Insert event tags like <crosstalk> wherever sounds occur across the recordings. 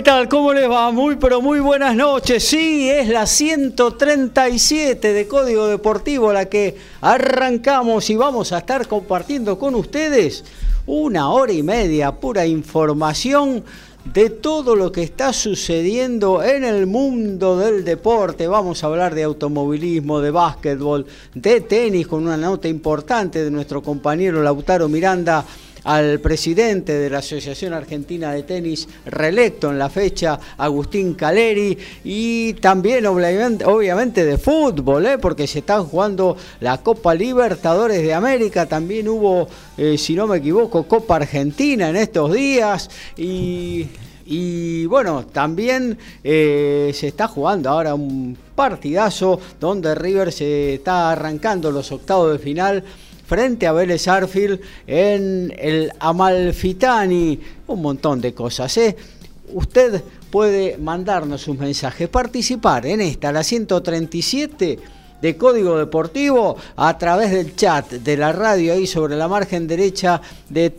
¿Qué tal? ¿Cómo les va? Muy, pero muy buenas noches. Sí, es la 137 de Código Deportivo la que arrancamos y vamos a estar compartiendo con ustedes una hora y media, pura información de todo lo que está sucediendo en el mundo del deporte. Vamos a hablar de automovilismo, de básquetbol, de tenis, con una nota importante de nuestro compañero Lautaro Miranda al presidente de la Asociación Argentina de Tenis reelecto en la fecha, Agustín Caleri, y también obviamente, de fútbol, ¿eh? porque se está jugando la Copa Libertadores de América, también hubo, eh, si no me equivoco, Copa Argentina en estos días y... bueno, también eh, se está jugando ahora un partidazo donde River se está arrancando los octavos de final frente a Vélez Arfield en el Amalfitani. Un montón de cosas, ¿eh? Usted puede mandarnos un mensaje, participar en esta, la 137 de Código Deportivo a través del chat de la radio ahí sobre la margen derecha de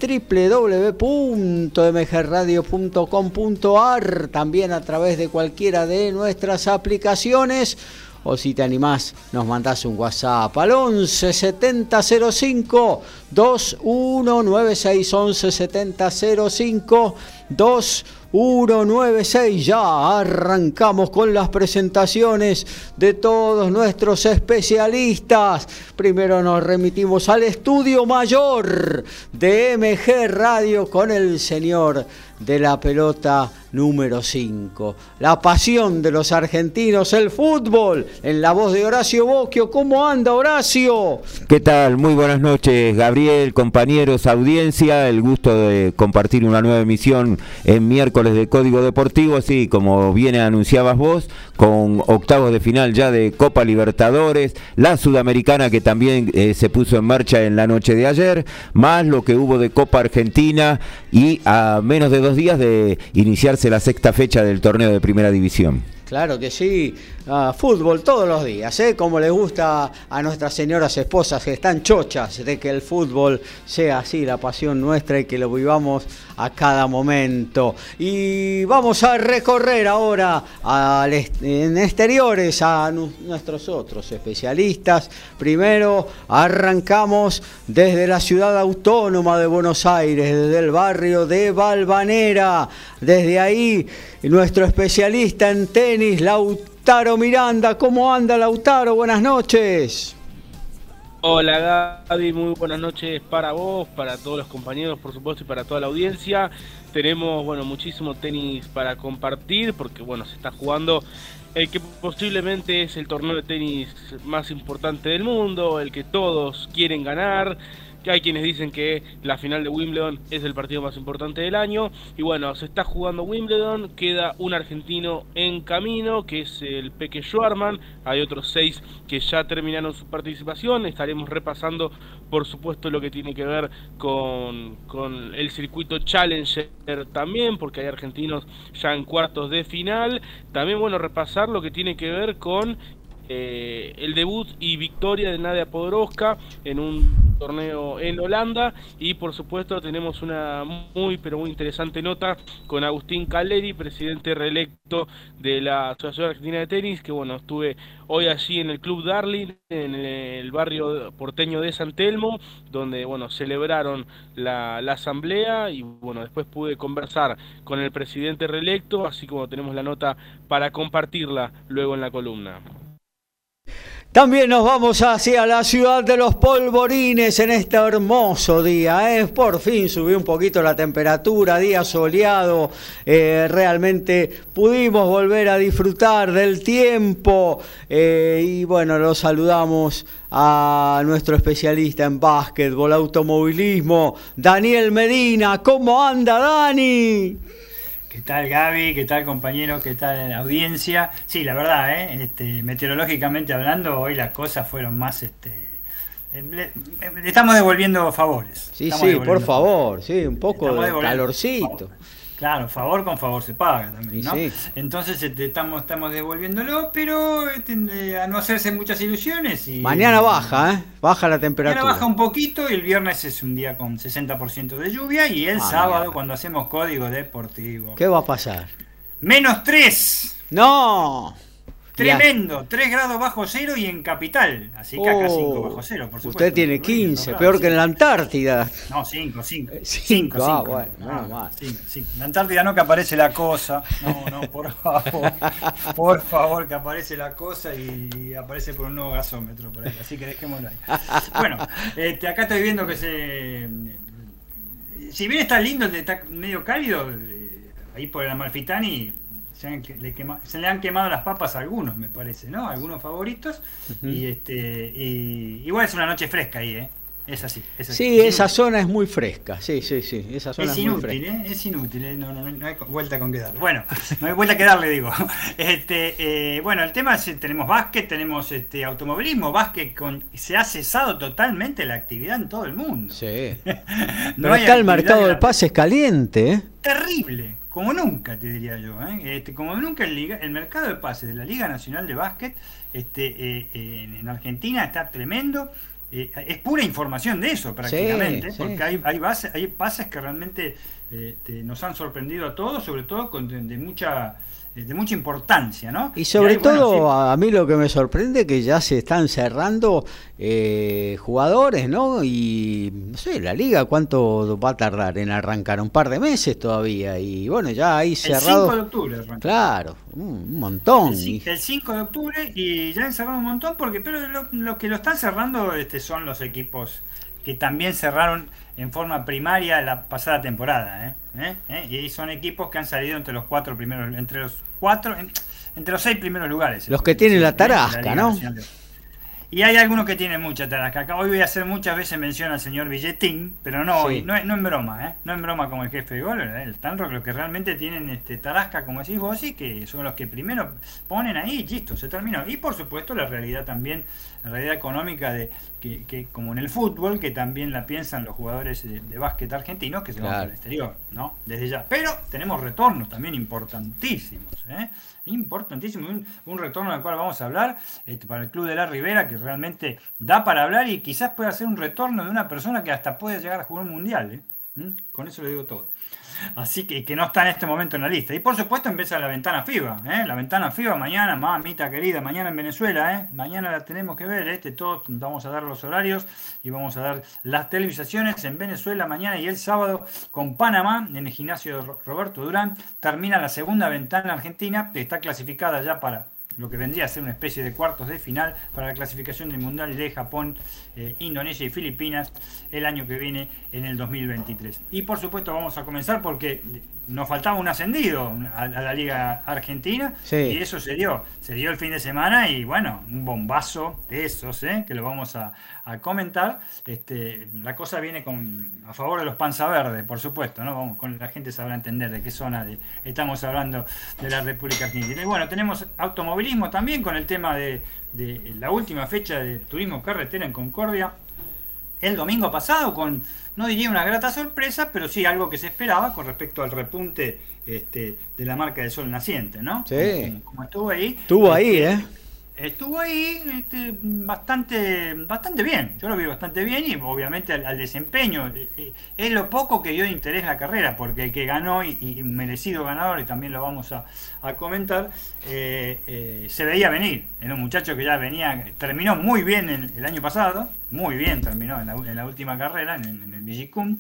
www.mgradio.com.ar, también a través de cualquiera de nuestras aplicaciones o si te animás, nos mandás un WhatsApp al 11 70 05 2196 11 70 05 2196. Ya arrancamos con las presentaciones de todos nuestros especialistas. Primero nos remitimos al estudio mayor de MG Radio con el señor de la pelota número 5. La pasión de los argentinos, el fútbol, en la voz de Horacio Bocchio. ¿Cómo anda Horacio? ¿Qué tal? Muy buenas noches, Gabriel, compañeros, audiencia. El gusto de compartir una nueva emisión en miércoles de Código Deportivo. Sí, como bien anunciabas vos, con octavos de final ya de Copa Libertadores, la Sudamericana que también eh, se puso en marcha en la noche de ayer, más lo que hubo de Copa Argentina y a menos de dos días de iniciarse la sexta fecha del torneo de Primera División. Claro que sí, fútbol todos los días, ¿eh? como le gusta a nuestras señoras esposas que están chochas de que el fútbol sea así, la pasión nuestra y que lo vivamos a cada momento. Y vamos a recorrer ahora en exteriores a nuestros otros especialistas. Primero arrancamos desde la ciudad autónoma de Buenos Aires, desde el barrio de Valvanera. Desde ahí nuestro especialista en tenis, Lautaro Miranda. ¿Cómo anda Lautaro? Buenas noches. Hola Gaby, muy buenas noches para vos, para todos los compañeros, por supuesto, y para toda la audiencia. Tenemos, bueno, muchísimo tenis para compartir, porque, bueno, se está jugando el que posiblemente es el torneo de tenis más importante del mundo, el que todos quieren ganar que hay quienes dicen que la final de Wimbledon es el partido más importante del año. Y bueno, se está jugando Wimbledon, queda un argentino en camino, que es el Peque Schwarman. Hay otros seis que ya terminaron su participación. Estaremos repasando, por supuesto, lo que tiene que ver con, con el circuito Challenger también, porque hay argentinos ya en cuartos de final. También, bueno, repasar lo que tiene que ver con eh, el debut y victoria de Nadia Podoroska en un torneo en Holanda y por supuesto tenemos una muy pero muy interesante nota con Agustín Caleri, presidente reelecto de la Asociación Argentina de Tenis, que bueno, estuve hoy allí en el Club Darling, en el barrio porteño de San Telmo, donde bueno, celebraron la, la asamblea y bueno, después pude conversar con el presidente reelecto, así como tenemos la nota para compartirla luego en la columna. También nos vamos hacia la ciudad de los polvorines en este hermoso día. ¿eh? Por fin subió un poquito la temperatura, día soleado. Eh, realmente pudimos volver a disfrutar del tiempo. Eh, y bueno, lo saludamos a nuestro especialista en básquetbol, automovilismo, Daniel Medina. ¿Cómo anda, Dani? ¿Qué tal Gaby? ¿Qué tal compañero? ¿Qué tal audiencia? Sí, la verdad, ¿eh? este, meteorológicamente hablando, hoy las cosas fueron más... Este, eh, le, estamos devolviendo favores. Sí, sí, por favor, sí, un poco de calorcito. Claro, favor con favor se paga también, ¿no? Entonces este, estamos, estamos devolviéndolo, pero este, a no hacerse muchas ilusiones. Y, Mañana baja, ¿eh? Baja la temperatura. Mañana baja un poquito y el viernes es un día con 60% de lluvia y el ah, sábado cuando hacemos código deportivo. ¿Qué va a pasar? Menos 3. No. Tremendo, 3 grados bajo cero y en capital. Así que acá 5 oh, bajo cero, por supuesto. Usted tiene 15, peor que en la Antártida. No, 5, 5. 5, ah, bueno, no, más. En la Antártida no que aparece la cosa. No, no, por <laughs> favor. por favor, que aparece la cosa y aparece por un nuevo gasómetro por ahí. Así que dejémoslo ahí. Bueno, este, acá estoy viendo que se. Si bien está lindo, está medio cálido, eh, ahí por el Amalfitani se, le han quemado las papas a algunos, me parece, ¿no? Algunos favoritos. Y este y, igual es una noche fresca ahí, ¿eh? Es así. Es Sí, esa zona es muy fresca. Sí, sí, sí. Esa zona es, inútil, ¿eh? Es inútil, ¿eh? No, no, no, hay vuelta con que darle. Bueno, no hay vuelta que darle, digo. <laughs> Este, eh, bueno, el tema es: tenemos básquet, tenemos este automovilismo. Básquet con, se ha cesado totalmente la actividad en todo el mundo. Sí. <laughs> Pero acá el mercado de pases caliente, ¿eh? Terrible como nunca, te diría yo. ¿eh? Este, como nunca el, Liga, el mercado de pases de la Liga Nacional de Básquet este, eh, en, Argentina está tremendo. Eh, es pura información de eso prácticamente, porque hay, hay, hay pases que realmente este, nos han sorprendido a todos, sobre todo con de mucha de mucha importancia, ¿no? Y sobre todo a mí lo que me sorprende es que ya se están cerrando eh, jugadores, ¿no? Y no sé, la liga cuánto va a tardar en arrancar, un par de meses todavía y bueno, ya ahí cerrado. El 5 de octubre arranca. Claro, un montón. El, 5 de octubre y ya han cerrado un montón porque pero los que lo están cerrando este son los equipos que también cerraron en forma primaria la pasada temporada. ¿eh? ¿Eh? ¿Eh? Y son equipos que han salido entre los cuatro primeros, entre los cuatro, entre los seis primeros lugares. Los que tienen la tarasca, ¿no? Y hay algunos que tienen mucha tarasca. Acá hoy voy a hacer muchas veces mención al señor Billetín, pero no, no, en broma, ¿eh? No en broma como el jefe de gol, el Tanrock, los que realmente tienen este tarasca, como decís vos, y que son los que primero ponen ahí y listo, se terminó. Y por supuesto la realidad también, realidad económica de que, como en el fútbol, que también la piensan los jugadores de, básquet argentinos que se van al exterior, ¿no? Desde ya. Pero tenemos retornos también importantísimos, ¿eh? Importantísimos, un, retorno del cual vamos a hablar este, para el Club de la Ribera, que realmente da para hablar y quizás pueda ser un retorno de una persona que hasta puede llegar a jugar un mundial, ¿eh? ¿Mm? Con eso le digo todo. Así que, que no está en este momento en la lista. Y por supuesto empieza la ventana FIBA. ¿eh? La ventana FIBA mañana, mamita querida, mañana en Venezuela. ¿eh? Mañana la tenemos que ver. Este, todos vamos a dar los horarios y vamos a dar las televisaciones en Venezuela mañana y el sábado con Panamá en el gimnasio Roberto Durán. Termina la segunda ventana argentina que está clasificada ya para lo que vendría a ser una especie de cuartos de final para la clasificación del Mundial de Japón, eh, Indonesia y Filipinas el año que viene en el 2023. Y por supuesto vamos a comenzar porque nos faltaba un ascendido a, la Liga Argentina y eso se dio. Se dio el fin de semana y bueno, un bombazo de esos, ¿eh? que lo vamos a, comentar. Este, la cosa viene con a favor de los panza verde, por supuesto, ¿no? Vamos, con la gente sabrá entender de qué zona de, estamos hablando de la República Argentina. Y bueno, tenemos automovilismo también con el tema de, de la última fecha de turismo carretera en Concordia el domingo pasado con no diría una grata sorpresa, pero sí algo que se esperaba con respecto al repunte este, de la marca del sol naciente, ¿no? Sí. Como, estuvo ahí. Estuvo ahí, este, ¿eh? estuvo ahí este, bastante, bastante bien. Yo lo vi bastante bien y obviamente al, desempeño. Eh, eh, es lo poco que dio interés la carrera, porque el que ganó y, merecido ganador, y también lo vamos a, comentar, eh, se veía venir. Era un muchacho que ya venía, terminó muy bien el año pasado, muy bien terminó en la, última carrera, en, el Vigicum,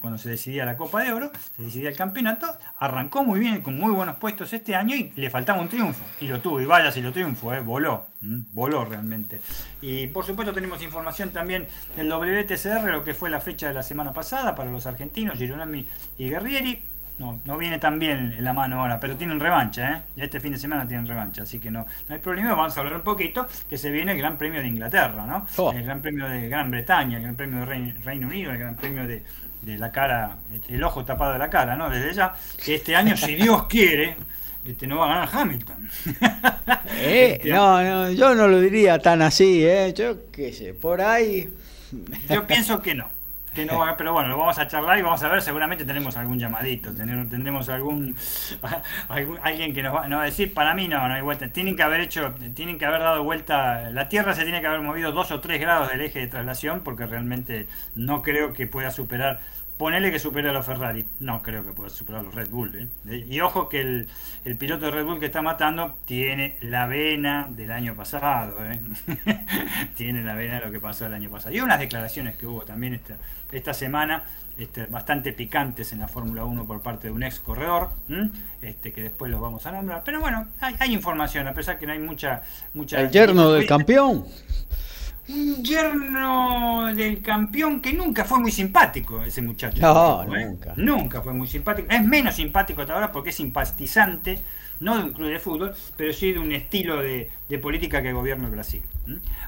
cuando se decidía la Copa de Oro, se decidía el campeonato, arrancó muy bien, con muy buenos puestos este año y le faltaba un triunfo. Y lo tuvo, y vaya si lo triunfo, eh, voló, voló realmente. Y por supuesto tenemos información también del WTCR, lo que fue la fecha de la semana pasada para los argentinos, Gironami y Guerrieri no, no viene tan bien en la mano ahora, pero tienen revancha, ¿eh? Este fin de semana tienen revancha, así que no, no hay problema. Vamos a hablar un poquito que se viene el Gran Premio de Inglaterra, ¿no? Oh. El Gran Premio de Gran Bretaña, el Gran Premio de Reino, Unido, el Gran Premio de, la cara, este, el ojo tapado de la cara, ¿no? Desde ya, que este año, si <laughs> Dios quiere, este, no va a ganar Hamilton. <laughs> Eh, no, no, yo no lo diría tan así, ¿eh? Yo qué sé, por ahí. Yo pienso que no pero bueno, lo vamos a charlar y vamos a ver, seguramente tenemos algún llamadito, tendremos <laughs> algún, alguien que nos va, a decir, para mí no, no hay vuelta, tienen que haber hecho, tienen que haber dado vuelta, la Tierra se tiene que haber movido dos o tres grados del eje de traslación porque realmente no creo que pueda superar Ponele que supere a los Ferrari. No creo que pueda superar a los Red Bull. ¿eh? Y ojo que el, piloto de Red Bull que está matando tiene la vena del año pasado. ¿eh? <laughs> tiene la vena de lo que pasó el año pasado. Y unas declaraciones que hubo también esta, esta semana este, bastante picantes en la Fórmula 1 por parte de un ex corredor, este, que después los vamos a nombrar. Pero bueno, hay, información, a pesar que no hay mucha... mucha el yerno del campeón un yerno del campeón que nunca fue muy simpático, ese muchacho. No, ¿eh? nunca. Nunca fue muy simpático. Es menos simpático hasta ahora porque es simpatizante, no de un club de fútbol, pero sí de un estilo de, de política que gobierna el Brasil.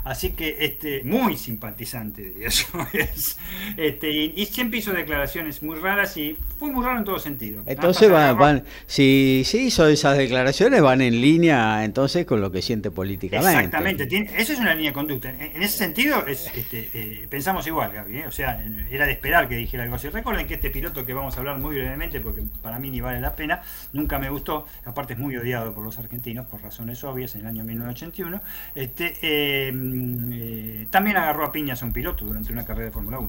Así que este, muy simpatizante de eso <laughs> es. Este, y, siempre hizo declaraciones muy raras y fue muy raro en todo sentido. Entonces van, si, si hizo esas declaraciones van en línea entonces con lo que siente políticamente. Exactamente, eso es una línea de conducta. En, ese sentido es, este, eh, pensamos igual, Gaby. ¿eh? O sea, era de esperar que dijera algo así. Recuerden que este piloto que vamos a hablar muy brevemente, porque para mí ni vale la pena, nunca me gustó, aparte es muy odiado por los argentinos por razones obvias en el año 1981. Este, eh, eh, eh, también agarró a piñas a un piloto durante una carrera de Fórmula 1.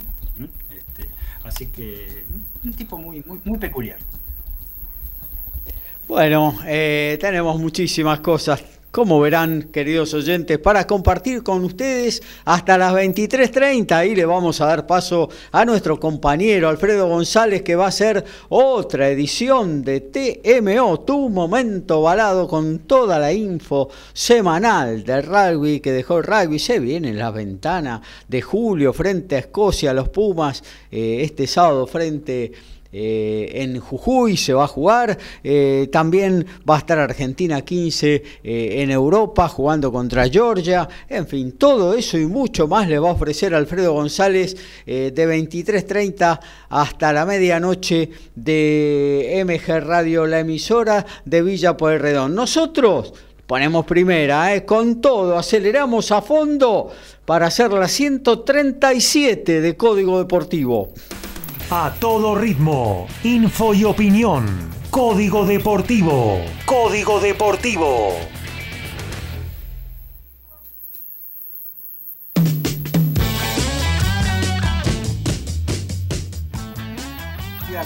Este, así que un tipo muy, muy, muy peculiar. Bueno, eh, tenemos muchísimas cosas como verán, queridos oyentes, para compartir con ustedes hasta las 23.30. Ahí le vamos a dar paso a nuestro compañero Alfredo González, que va a hacer otra edición de TMO, tu momento balado, con toda la info semanal del rugby que dejó el rugby. Se viene en la ventana de julio frente a Escocia, los Pumas, eh, este sábado frente a eh, en Jujuy se va a jugar, eh, también va a estar Argentina 15 eh, en Europa jugando contra Georgia, en fin, todo eso y mucho más le va a ofrecer Alfredo González de 23.30 hasta la medianoche de MG Radio, la emisora de Villa Pueyrredón. Nosotros ponemos primera, con todo, aceleramos a fondo para hacer la 137 de Código Deportivo. A todo ritmo, info y opinión. Código Deportivo. Código Deportivo.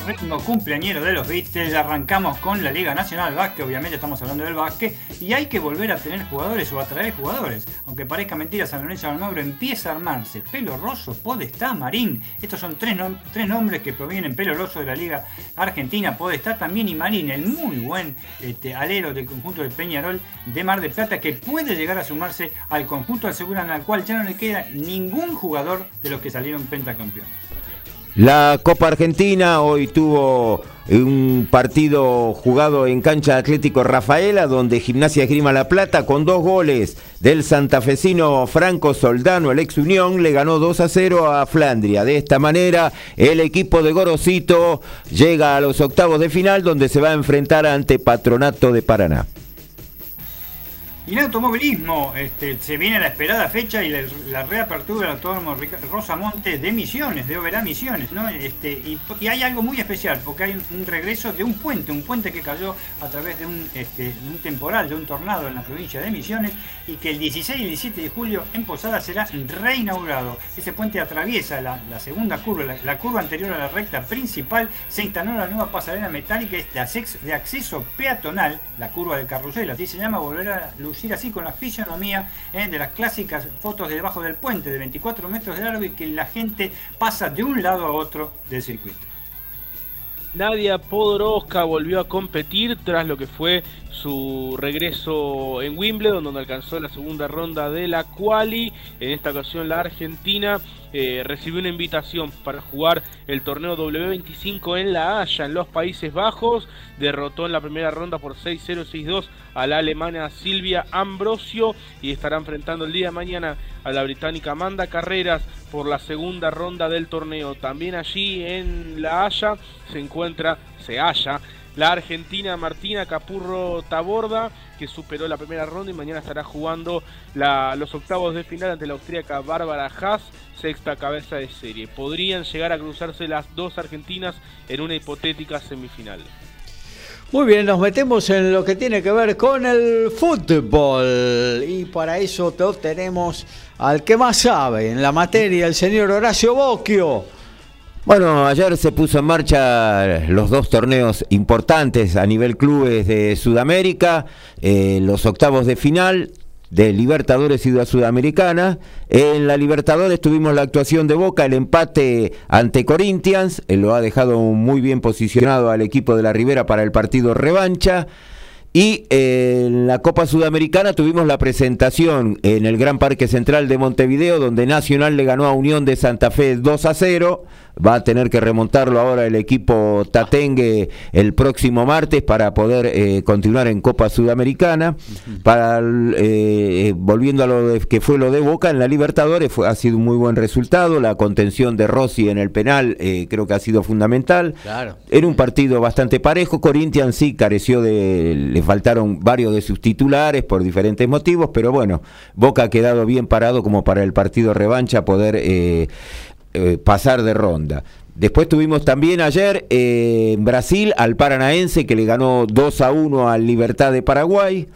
Ritmo cumpleañero de los Beatles, arrancamos con la Liga Nacional Básquet, obviamente estamos hablando del básquet, y hay que volver a tener jugadores o atraer jugadores. Aunque parezca mentira, San Lorenzo Almagro empieza a armarse. Pelo Rosso, Podestá, Marín. Estos son tres, tres nombres que provienen Pelo Rosso de la Liga Argentina, Podestá también y Marín, el muy buen este, alero del conjunto de Peñarol de Mar de Plata, que puede llegar a sumarse al conjunto aseguran al cual ya no le queda ningún jugador de los que salieron pentacampeones. La Copa Argentina hoy tuvo un partido jugado en cancha Atlético Rafaela, donde Gimnasia Grima La Plata, con dos goles del santafesino Franco Soldano, el ex Unión, le ganó 2 a 0 a Flandria. De esta manera, el equipo de Gorosito llega a los octavos de final, donde se va a enfrentar ante Patronato de Paraná. Y en automovilismo, este, se viene la esperada fecha y la, reapertura del autódromo Rosamonte de Misiones, de Oberá Misiones, ¿no? Este, y, hay algo muy especial, porque hay un, regreso de un puente, un puente que cayó a través de un, este, temporal, de un tornado en la provincia de Misiones, y que el 16 y 17 de julio en Posada será reinaugurado. Ese puente atraviesa la, segunda curva, la, curva anterior a la recta principal, se instaló la nueva pasarela metálica de acceso peatonal, la curva del carrusel, así se llama, volver a así con la fisionomía eh, de las clásicas fotos de debajo del puente de 24 metros de largo y que la gente pasa de un lado a otro del circuito. Nadia Podoroska volvió a competir tras lo que fue su regreso en Wimbledon, donde alcanzó la segunda ronda de la quali. En esta ocasión la Argentina eh, recibió una invitación para jugar el torneo W25 en La Haya, en los Países Bajos. Derrotó en la primera ronda por 6-0, 6-2 a la alemana Silvia Ambrosio y estará enfrentando el día de mañana a la británica Amanda Carreras por la segunda ronda del torneo. También allí en La Haya se encuentra, se halla la argentina Martina Capurro Taborda, que superó la primera ronda y mañana estará jugando los octavos de final ante la austríaca Bárbara Haas, sexta cabeza de serie. Podrían llegar a cruzarse las dos argentinas en una hipotética semifinal. Muy bien, nos metemos en lo que tiene que ver con el fútbol y para eso tenemos al que más sabe en la materia, el señor Horacio Bocchio. Bueno, ayer se puso en marcha los dos torneos importantes a nivel clubes de Sudamérica, eh, los octavos de final de Libertadores y de Sudamericana. En la Libertadores tuvimos la actuación de Boca, el empate ante Corinthians, él lo ha dejado muy bien posicionado al equipo de la Ribera para el partido revancha. Y en la Copa Sudamericana tuvimos la presentación en el Gran Parque Central de Montevideo, donde Nacional le ganó a Unión de Santa Fe 2 a 0 va a tener que remontarlo ahora el equipo Tatengue el próximo martes para poder eh, continuar en Copa Sudamericana. Para eh, volviendo a lo que fue lo de Boca en la Libertadores, fue, ha sido un muy buen resultado. La contención de Rossi en el penal eh, creo que ha sido fundamental. Claro. Era un partido bastante parejo. Corinthians sí careció de. Faltaron varios de sus titulares por diferentes motivos, pero bueno, Boca ha quedado bien parado como para el partido revancha poder eh, pasar de ronda. Después tuvimos también ayer eh, en Brasil al Paranaense que le ganó 2 a 1 al Libertad de Paraguay.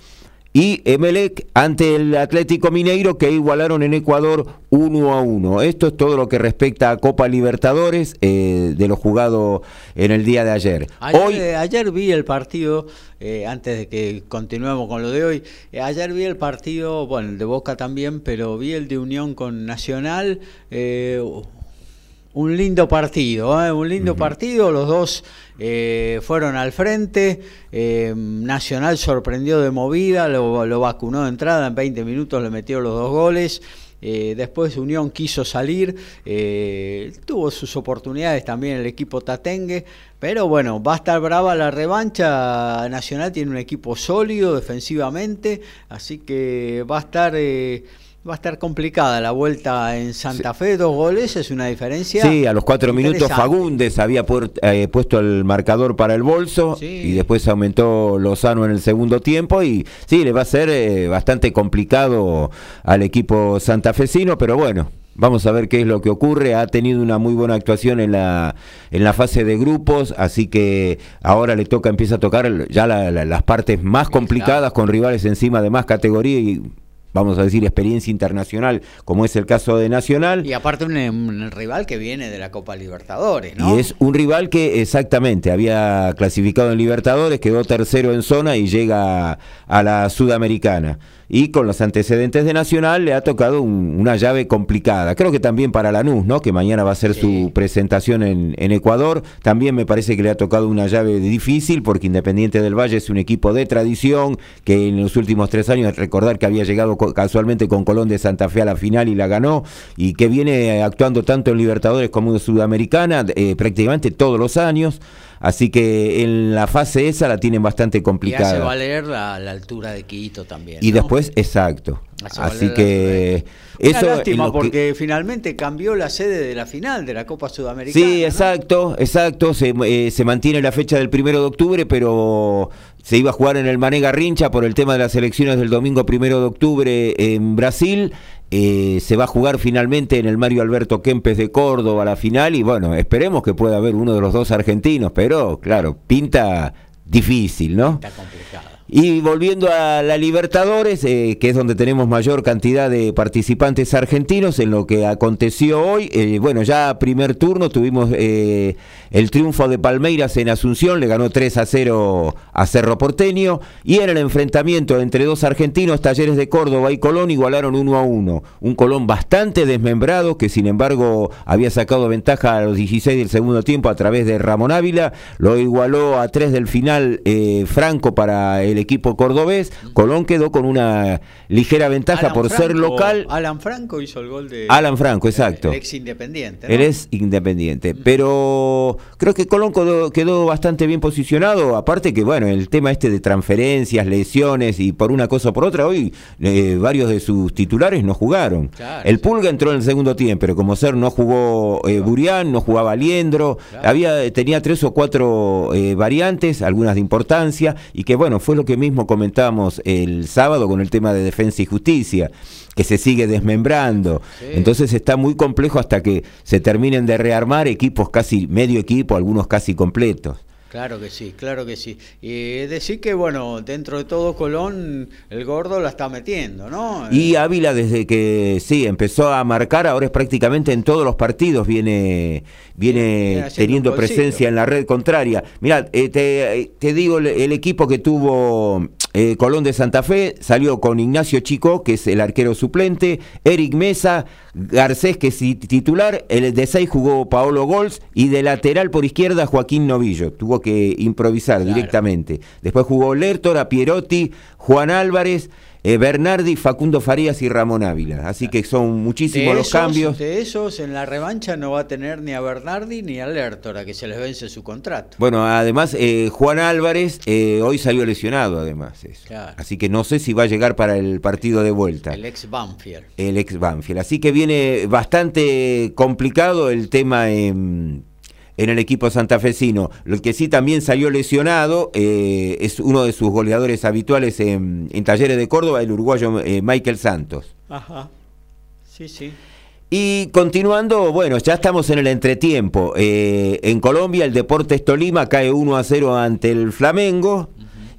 Y Emelec ante el Atlético Mineiro que igualaron en Ecuador 1 a 1. Esto es todo lo que respecta a Copa Libertadores eh, de lo jugado en el día de ayer. Ayer, ayer vi el partido, antes de que continuemos con lo de hoy, ayer vi el partido, bueno, el de Boca también, pero vi el de Unión con Nacional un lindo partido, ¿eh? un lindo partido, los dos eh, fueron al frente, eh, Nacional sorprendió de movida, lo, vacunó de entrada, en 20 minutos le metió los dos goles. después Unión quiso salir, tuvo sus oportunidades también el equipo Tatengue, pero bueno, va a estar brava la revancha. Nacional tiene un equipo sólido defensivamente, así que va a estar Va a estar complicada la vuelta en Santa Fe, dos goles, es una diferencia. Sí, a los cuatro minutos Fagundes había eh, puesto el marcador para el bolso y después aumentó Lozano en el segundo tiempo y sí, le va a ser eh, bastante complicado al equipo santafesino, pero bueno, Vamos a ver qué es lo que ocurre. Ha tenido una muy buena actuación en la, en la fase de grupos, así que ahora le toca, empieza a tocar ya las partes más complicadas con rivales encima de más categoría y vamos a decir, experiencia internacional, como es el caso de Nacional. Y aparte un, rival que viene de la Copa Libertadores, ¿no? Y es un rival que exactamente había clasificado en Libertadores, quedó tercero en zona y llega a la Sudamericana y con los antecedentes de Nacional le ha tocado una llave complicada. Creo que también para Lanús, ¿no? que mañana va a ser su presentación en, Ecuador, también me parece que le ha tocado una llave difícil porque Independiente del Valle es un equipo de tradición que en los últimos tres años, recordar que había llegado casualmente con Colón de Santa Fe a la final y la ganó y que viene actuando tanto en Libertadores como en Sudamericana eh, prácticamente todos los años. Así que en la fase esa la tienen bastante complicada. Y hace valer la, la altura de Quito también. Y después, exacto. Así que eso Una lástima porque finalmente cambió la sede de la final de la Copa Sudamericana. Sí, exacto, exacto. Se, eh, se, mantiene la fecha del primero de octubre, pero se iba a jugar en el Mané Garrincha por el tema de las elecciones del domingo primero de octubre en Brasil. Eh, se va a jugar finalmente en el Mario Alberto Kempes de Córdoba la final y bueno, esperemos que pueda haber uno de los dos argentinos, pero claro, pinta difícil, ¿no? Está complicado. Y volviendo a la Libertadores, eh, que es donde tenemos mayor cantidad de participantes argentinos, en lo que aconteció hoy, eh, bueno, ya primer turno tuvimos eh, el triunfo de Palmeiras en Asunción, le ganó 3 a 0 a Cerro Porteño, y en el enfrentamiento entre dos argentinos, Talleres de Córdoba y Colón, igualaron 1 a 1. Un Colón bastante desmembrado, que sin embargo había sacado ventaja a los 16 del segundo tiempo a través de Ramón Ávila, lo igualó a 3 del final Franco para el equipo cordobés. Colón quedó con una ligera ventaja por ser local. Alan Franco hizo el gol de. Alan Franco, exacto. El ex independiente. Él es independiente. Pero creo que Colón quedó, bastante bien posicionado. Aparte que, bueno, el tema este de transferencias, lesiones y por una cosa o por otra, hoy eh, varios de sus titulares no jugaron. el Pulga entró en el segundo tiempo, pero como ser no jugó eh, Burián, no jugaba Liendro. Había, tenía tres o cuatro eh, variantes, algunas de importancia, y que, bueno, fue lo que mismo comentábamos el sábado con el tema de defensa y justicia, que se sigue desmembrando. Entonces está muy complejo hasta que se terminen de rearmar equipos casi medio equipo, algunos casi completos. Claro que sí, claro que sí. Y decir que, bueno, dentro de todo Colón, el gordo la está metiendo, ¿no? Y Ávila desde que, sí, empezó a marcar, ahora es prácticamente en todos los partidos, viene, viene, teniendo presencia en la red contraria. Mirá, eh, te, te, digo, el, equipo que tuvo eh, Colón de Santa Fe salió con Ignacio Chico, que es el arquero suplente, Eric Mesa, Garcés, que es titular, el de 6 jugó Paolo Gols y de lateral por izquierda Joaquín Novillo. Tuvo que improvisar directamente. Después jugó Lertora, Pierotti, Juan Álvarez. Eh, Bernardi, Facundo Farías y Ramón Ávila. Así que son muchísimos los cambios. De esos, en la revancha no va a tener ni a Bernardi ni a Lertora, que se les vence su contrato. Bueno, además, eh, Juan Álvarez eh, hoy salió lesionado, además. Así que no sé si va a llegar para el partido de vuelta. El ex Banfield. El ex Banfield. Así que viene bastante complicado el tema en en el equipo santafesino. Lo que sí también salió lesionado eh, es uno de sus goleadores habituales en, Talleres de Córdoba, el uruguayo eh, Michael Santos. Ajá. Sí, sí. Y continuando, bueno, ya estamos en el entretiempo. Eh, en Colombia el Deportes Tolima cae 1 a 0 ante el Flamengo.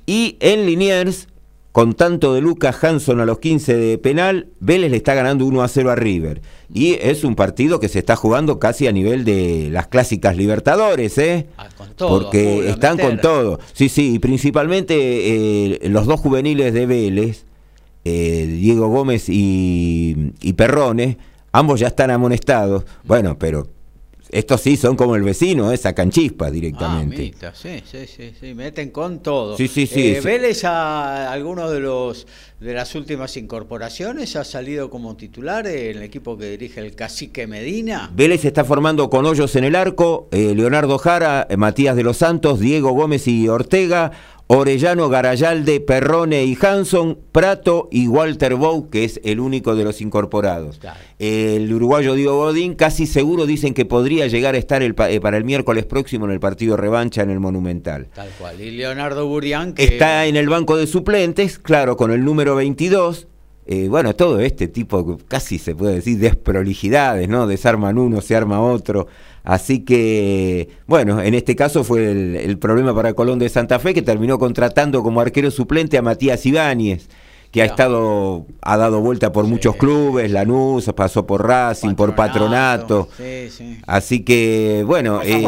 Y en Liniers, con tanto de Lucas Hanson a los 15 de penal, Vélez le está ganando 1 a 0 a River. Y es un partido que se está jugando casi a nivel de las clásicas Libertadores, ¿eh? Ah, con todo, Porque están con todo. Sí, sí, y principalmente eh, los dos juveniles de Vélez, eh, Diego Gómez y, y Perrone, ambos ya están amonestados. Bueno, pero estos sí son como el vecino, esa sacan directamente. Ah, sí, sí, sí, sí, meten con todo. Sí, sí, sí. Eh, Vélez, a algunos de los de las últimas incorporaciones, ha salido como titular en el equipo que dirige el cacique Medina. Vélez está formando con hoyos en el arco, eh, Leonardo Jara, eh, Matías de los Santos, Diego Gómez y Ortega, Orellano, Garayalde, Perrone y Hanson, Prato y Walter Bow, que es el único de los incorporados. El uruguayo Diego Godín casi seguro dicen que podría llegar a estar el, eh, para el miércoles próximo en el partido revancha en el Monumental. Tal cual. Y Leonardo Burián que... Está en el banco de suplentes, claro, con el número 22. Eh, bueno, todo este tipo, casi se puede decir, desprolijidades, ¿no? Desarman uno, se arma otro. Así que, bueno, en este caso fue el, problema para Colón de Santa Fe, que terminó contratando como arquero suplente a Matías Ibáñez, que ha estado, ha dado vuelta por muchos clubes, Lanús, pasó por Racing, por Patronato. Así que, bueno. Eh,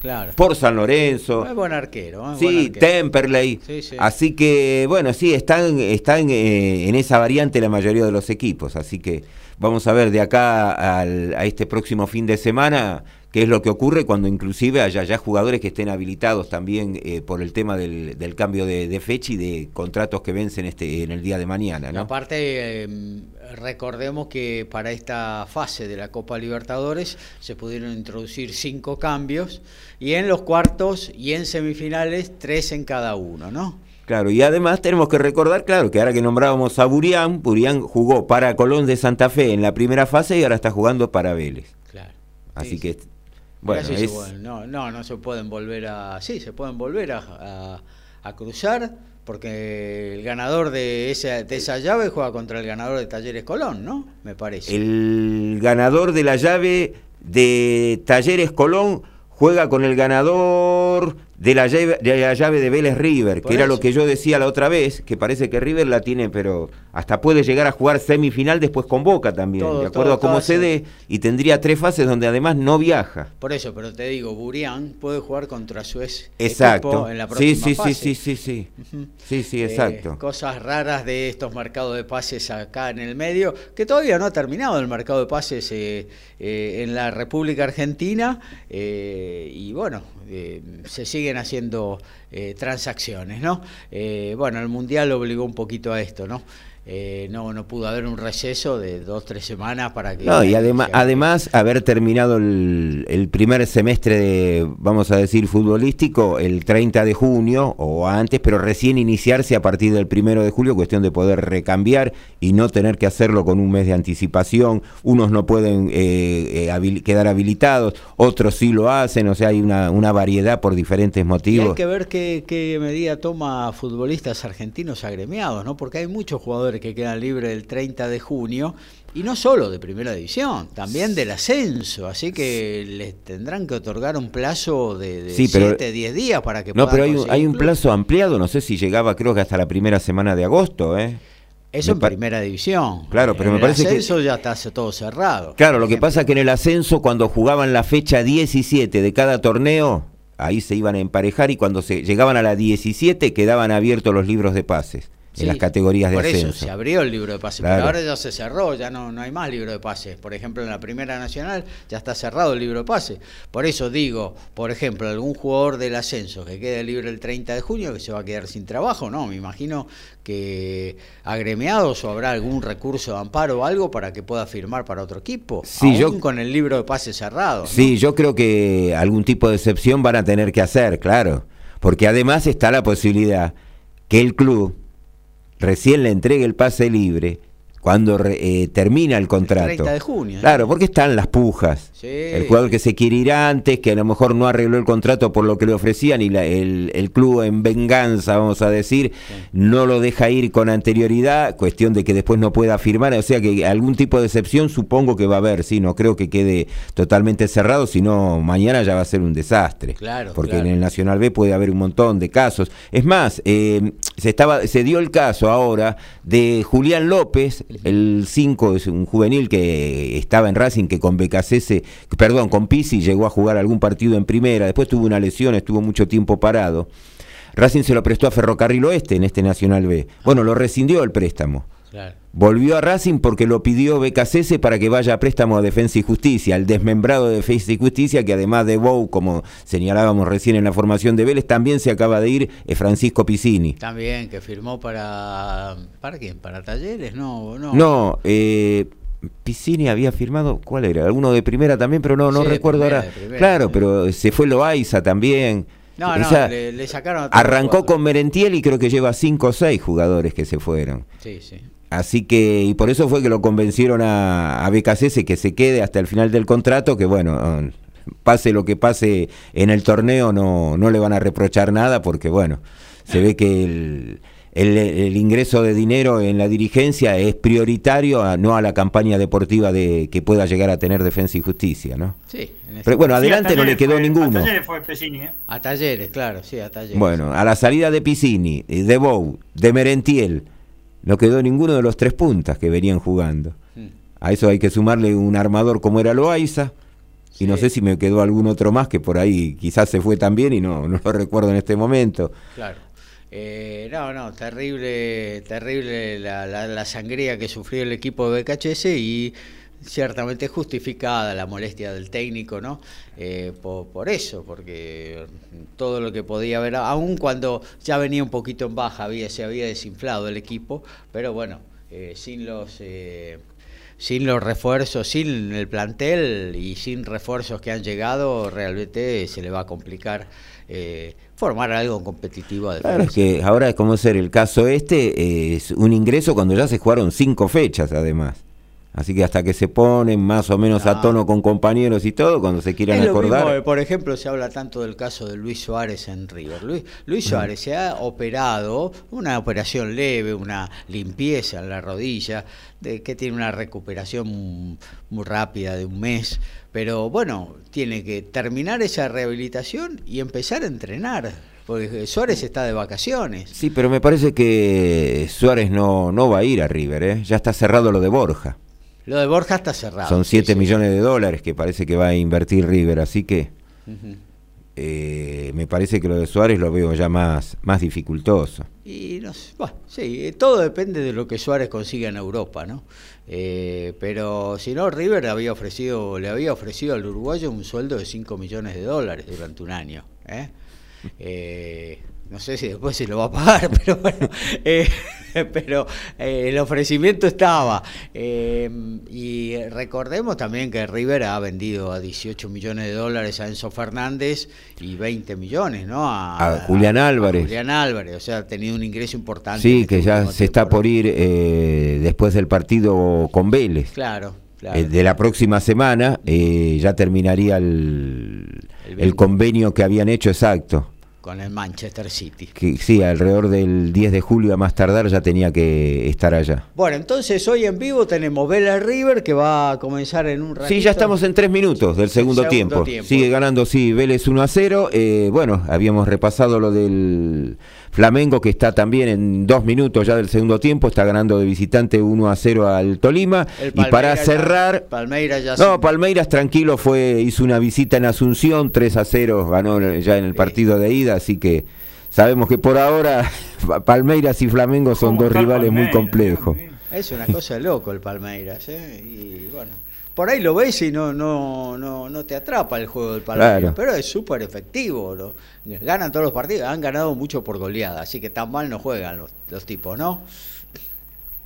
claro. Por San Lorenzo. Es buen arquero. sí, Temperley. Así que, bueno, sí, están, están eh, en esa variante la mayoría de los equipos. Así que Vamos a ver de acá a este próximo fin de semana qué es lo que ocurre cuando inclusive haya ya jugadores que estén habilitados también eh, por el tema del, cambio de, fecha y de contratos que vencen este en el día de mañana. ¿no? Aparte, em, recordemos que para esta fase de la Copa Libertadores se pudieron introducir cinco cambios y en los cuartos y en semifinales tres en cada uno, ¿no? Claro, y además tenemos que recordar, claro, que ahora que nombrábamos a Burián, Burián jugó para Colón de Santa Fe en la primera fase y ahora está jugando para Vélez. Claro. Así que bueno, no, no, no se pueden volver a. Sí, se pueden volver a, cruzar, porque el ganador de esa, de esa llave juega contra el ganador de Talleres Colón, ¿no? Me parece. El ganador de la llave de Talleres Colón juega con el ganador de la llave de, la llave de Vélez River, que era lo que yo decía la otra vez, que parece que River la tiene, pero hasta puede llegar a jugar semifinal después con Boca también, de acuerdo a cómo se dé, y tendría tres fases donde además no viaja. Por eso, pero te digo, Burián puede jugar contra su ex exacto. en la próxima sí, sí, fase. Sí, sí, sí, sí. Sí, sí, eh, exacto. cosas raras de estos mercados de pases acá en el medio, que todavía no ha terminado el mercado de pases eh, eh, en la República Argentina, y bueno, se siguen haciendo transacciones, ¿no? bueno, el Mundial obligó un poquito a esto, ¿no? Eh, no, no pudo haber un receso de dos, tres semanas para que... No, y además, además haber terminado el, primer semestre, de, vamos a decir, futbolístico el 30 de junio o antes, pero recién iniciarse a partir del primero de julio, cuestión de poder recambiar y no tener que hacerlo con un mes de anticipación. Unos no pueden eh, eh, quedar habilitados, otros sí lo hacen, o sea, hay una, una variedad por diferentes motivos. hay que ver qué, qué medida toma futbolistas argentinos agremiados, ¿no? Porque hay muchos jugadores que quedan libres el 30 de junio, y no solo de primera división, también del ascenso, así que les tendrán que otorgar un plazo de 7, 10 días para que No, pero hay un, hay un plazo ampliado, no sé si llegaba creo que hasta la primera semana de agosto, ¿eh? Eso en primera división. Claro, pero me parece que. El ascenso ya está todo cerrado. Claro, lo que pasa es que en el ascenso, cuando jugaban la fecha 17 de cada torneo, ahí se iban a emparejar y cuando se llegaban a la 17 quedaban abiertos los libros de pases en las categorías de por ascenso. Eso se abrió el libro de pases, pero ahora ya se cerró, ya no, no hay más libro de pases. Por ejemplo, en la Primera Nacional ya está cerrado el libro de pases. Por eso digo, por ejemplo, algún jugador del ascenso que quede libre el 30 de junio, que se va a quedar sin trabajo, no, me imagino que agremiados o habrá algún recurso de amparo o algo para que pueda firmar para otro equipo, sí, yo, con el libro de pases cerrado. Sí, yo creo que algún tipo de excepción van a tener que hacer, claro, porque además está la posibilidad que el club recién le entregue el pase libre cuando eh, termina el contrato. El 30 de junio. Claro, porque están las pujas. El jugador que se quiere ir antes, que a lo mejor no arregló el contrato por lo que le ofrecían y el, club en venganza, vamos a decir, no lo deja ir con anterioridad, cuestión de que después no pueda firmar. O sea que algún tipo de excepción supongo que va a haber, sí, no creo que quede totalmente cerrado, sino mañana ya va a ser un desastre. Claro. Porque en el Nacional B puede haber un montón de casos. Es más, eh, se, estaba, se dio el caso ahora de Julián López, el 5 es un juvenil que estaba en Racing, que con BKC, perdón, con Pisi llegó a jugar algún partido en primera, después tuvo una lesión, estuvo mucho tiempo parado. Racing se lo prestó a Ferrocarril Oeste en este Nacional B. Bueno, lo rescindió el préstamo. Volvió a Racing porque lo pidió BKCS para que vaya a préstamo a Defensa y Justicia, el desmembrado de Defensa y Justicia, que además de Bou, como señalábamos recién en la formación de Vélez, también se acaba de ir Francisco Piscini. También, que firmó para. ¿Para quién? ¿Para talleres? No, no. No, eh. Piscini había firmado, ¿cuál era? Alguno de primera también, pero no, no recuerdo ahora. claro, pero se fue Loaiza también. No, no, le, sacaron. arrancó con Merentiel y creo que lleva cinco o seis jugadores que se fueron. Sí, sí. Así que, y por eso fue que lo convencieron a, a BKC que se quede hasta el final del contrato, que bueno, ah, pase lo que pase en el torneo, no, no le van a reprochar nada, porque bueno, se ve que el, el, ingreso de dinero en la dirigencia es prioritario, no a la campaña deportiva de que pueda llegar a tener Defensa y Justicia, ¿no? Sí. Pero bueno, adelante no le quedó ninguno. A Talleres fue Pesini, ¿eh? A Talleres, claro, sí, a Talleres. Bueno, a la salida de Piscini, de Bou, de Merentiel, no quedó ninguno de los tres puntas que venían jugando. A eso hay que sumarle un armador como era Loaiza. Y no sé si me quedó algún otro más que por ahí quizás se fue también y no, no lo <laughs> recuerdo en este momento. Claro. Eh, no, no, terrible, terrible la, la, sangría que sufrió el equipo de BKHS y ciertamente justificada la molestia del técnico, ¿no? Eh, por, eso, porque todo lo que podía haber, aun cuando ya venía un poquito en baja, había, se había desinflado el equipo, pero bueno, eh, sin los... Eh, sin los refuerzos, sin el plantel y sin refuerzos que han llegado, realmente se le va a complicar formar algo competitivo. Claro, es que ahora es como ser el caso este, es un ingreso cuando ya se jugaron cinco fechas además. Así que hasta que se ponen más o menos a tono con compañeros y todo, cuando se quieran acordar. por ejemplo, se habla tanto del caso de Luis Suárez en River. Luis, Luis Suárez se ha operado, una operación leve, una limpieza en la rodilla, de, que tiene una recuperación muy rápida de un mes. Pero bueno, tiene que terminar esa rehabilitación y empezar a entrenar. Porque Suárez está de vacaciones. Sí, pero me parece que Suárez no, no va a ir a River, ¿eh? ya está cerrado lo de Borja. Lo de Borja está cerrado. Son 7 millones de dólares que parece que va a invertir River, así que eh, me parece que lo de Suárez lo veo ya más, más dificultoso. Y no bueno, sí, todo depende de lo que Suárez consiga en Europa, ¿no? Eh, pero si no, River había ofrecido, le había ofrecido al uruguayo un sueldo de 5 millones de dólares durante un año. ¿eh? <laughs> eh no sé si después se lo va a pagar, <laughs> pero bueno, <laughs> pero eh, el ofrecimiento estaba. Eh, y recordemos también que River ha vendido a 18 millones de dólares a Enzo Fernández y 20 millones, ¿no? A, Julián Álvarez. Julián Álvarez, o sea, ha tenido un ingreso importante. Sí, este que ya se está por ir después del partido con Vélez. Claro. de la próxima semana ya terminaría el, el convenio que habían hecho exacto con el Manchester City. Que, sí, alrededor del 10 de julio a más tardar ya tenía que estar allá. Bueno, entonces hoy en vivo tenemos Vela River que va a comenzar en un ratito. Sí, ya estamos en tres minutos del segundo, tiempo. Sigue ganando, sí, Vélez 1 a 0. Eh, bueno, habíamos repasado lo del Flamengo que está también en dos minutos ya del segundo tiempo, está ganando de visitante 1 a 0 al Tolima. y para cerrar... Palmeiras ya No, Palmeiras tranquilo fue, hizo una visita en Asunción, 3 a 0, ganó ya en el partido de ida, así que sabemos que por ahora <laughs> Palmeiras y Flamengo son dos rivales muy complejos. Es una cosa loco el Palmeiras, ¿eh? Y bueno por ahí lo ves y no no no, no te atrapa el juego del Palmeiras, pero es súper efectivo. Lo, ganan todos los partidos, han ganado mucho por goleada, así que tan mal no juegan los, tipos, ¿no?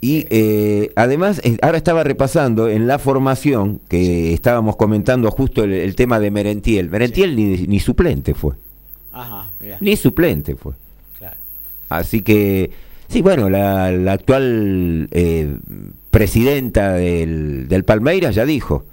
Y eh, además, eh, ahora estaba repasando en la formación que estábamos comentando justo el, tema de Merentiel. Merentiel ni, suplente fue. Ajá, Ni suplente fue. Claro. Así que, sí, bueno, la, la actual eh, presidenta del, del Palmeiras ya dijo,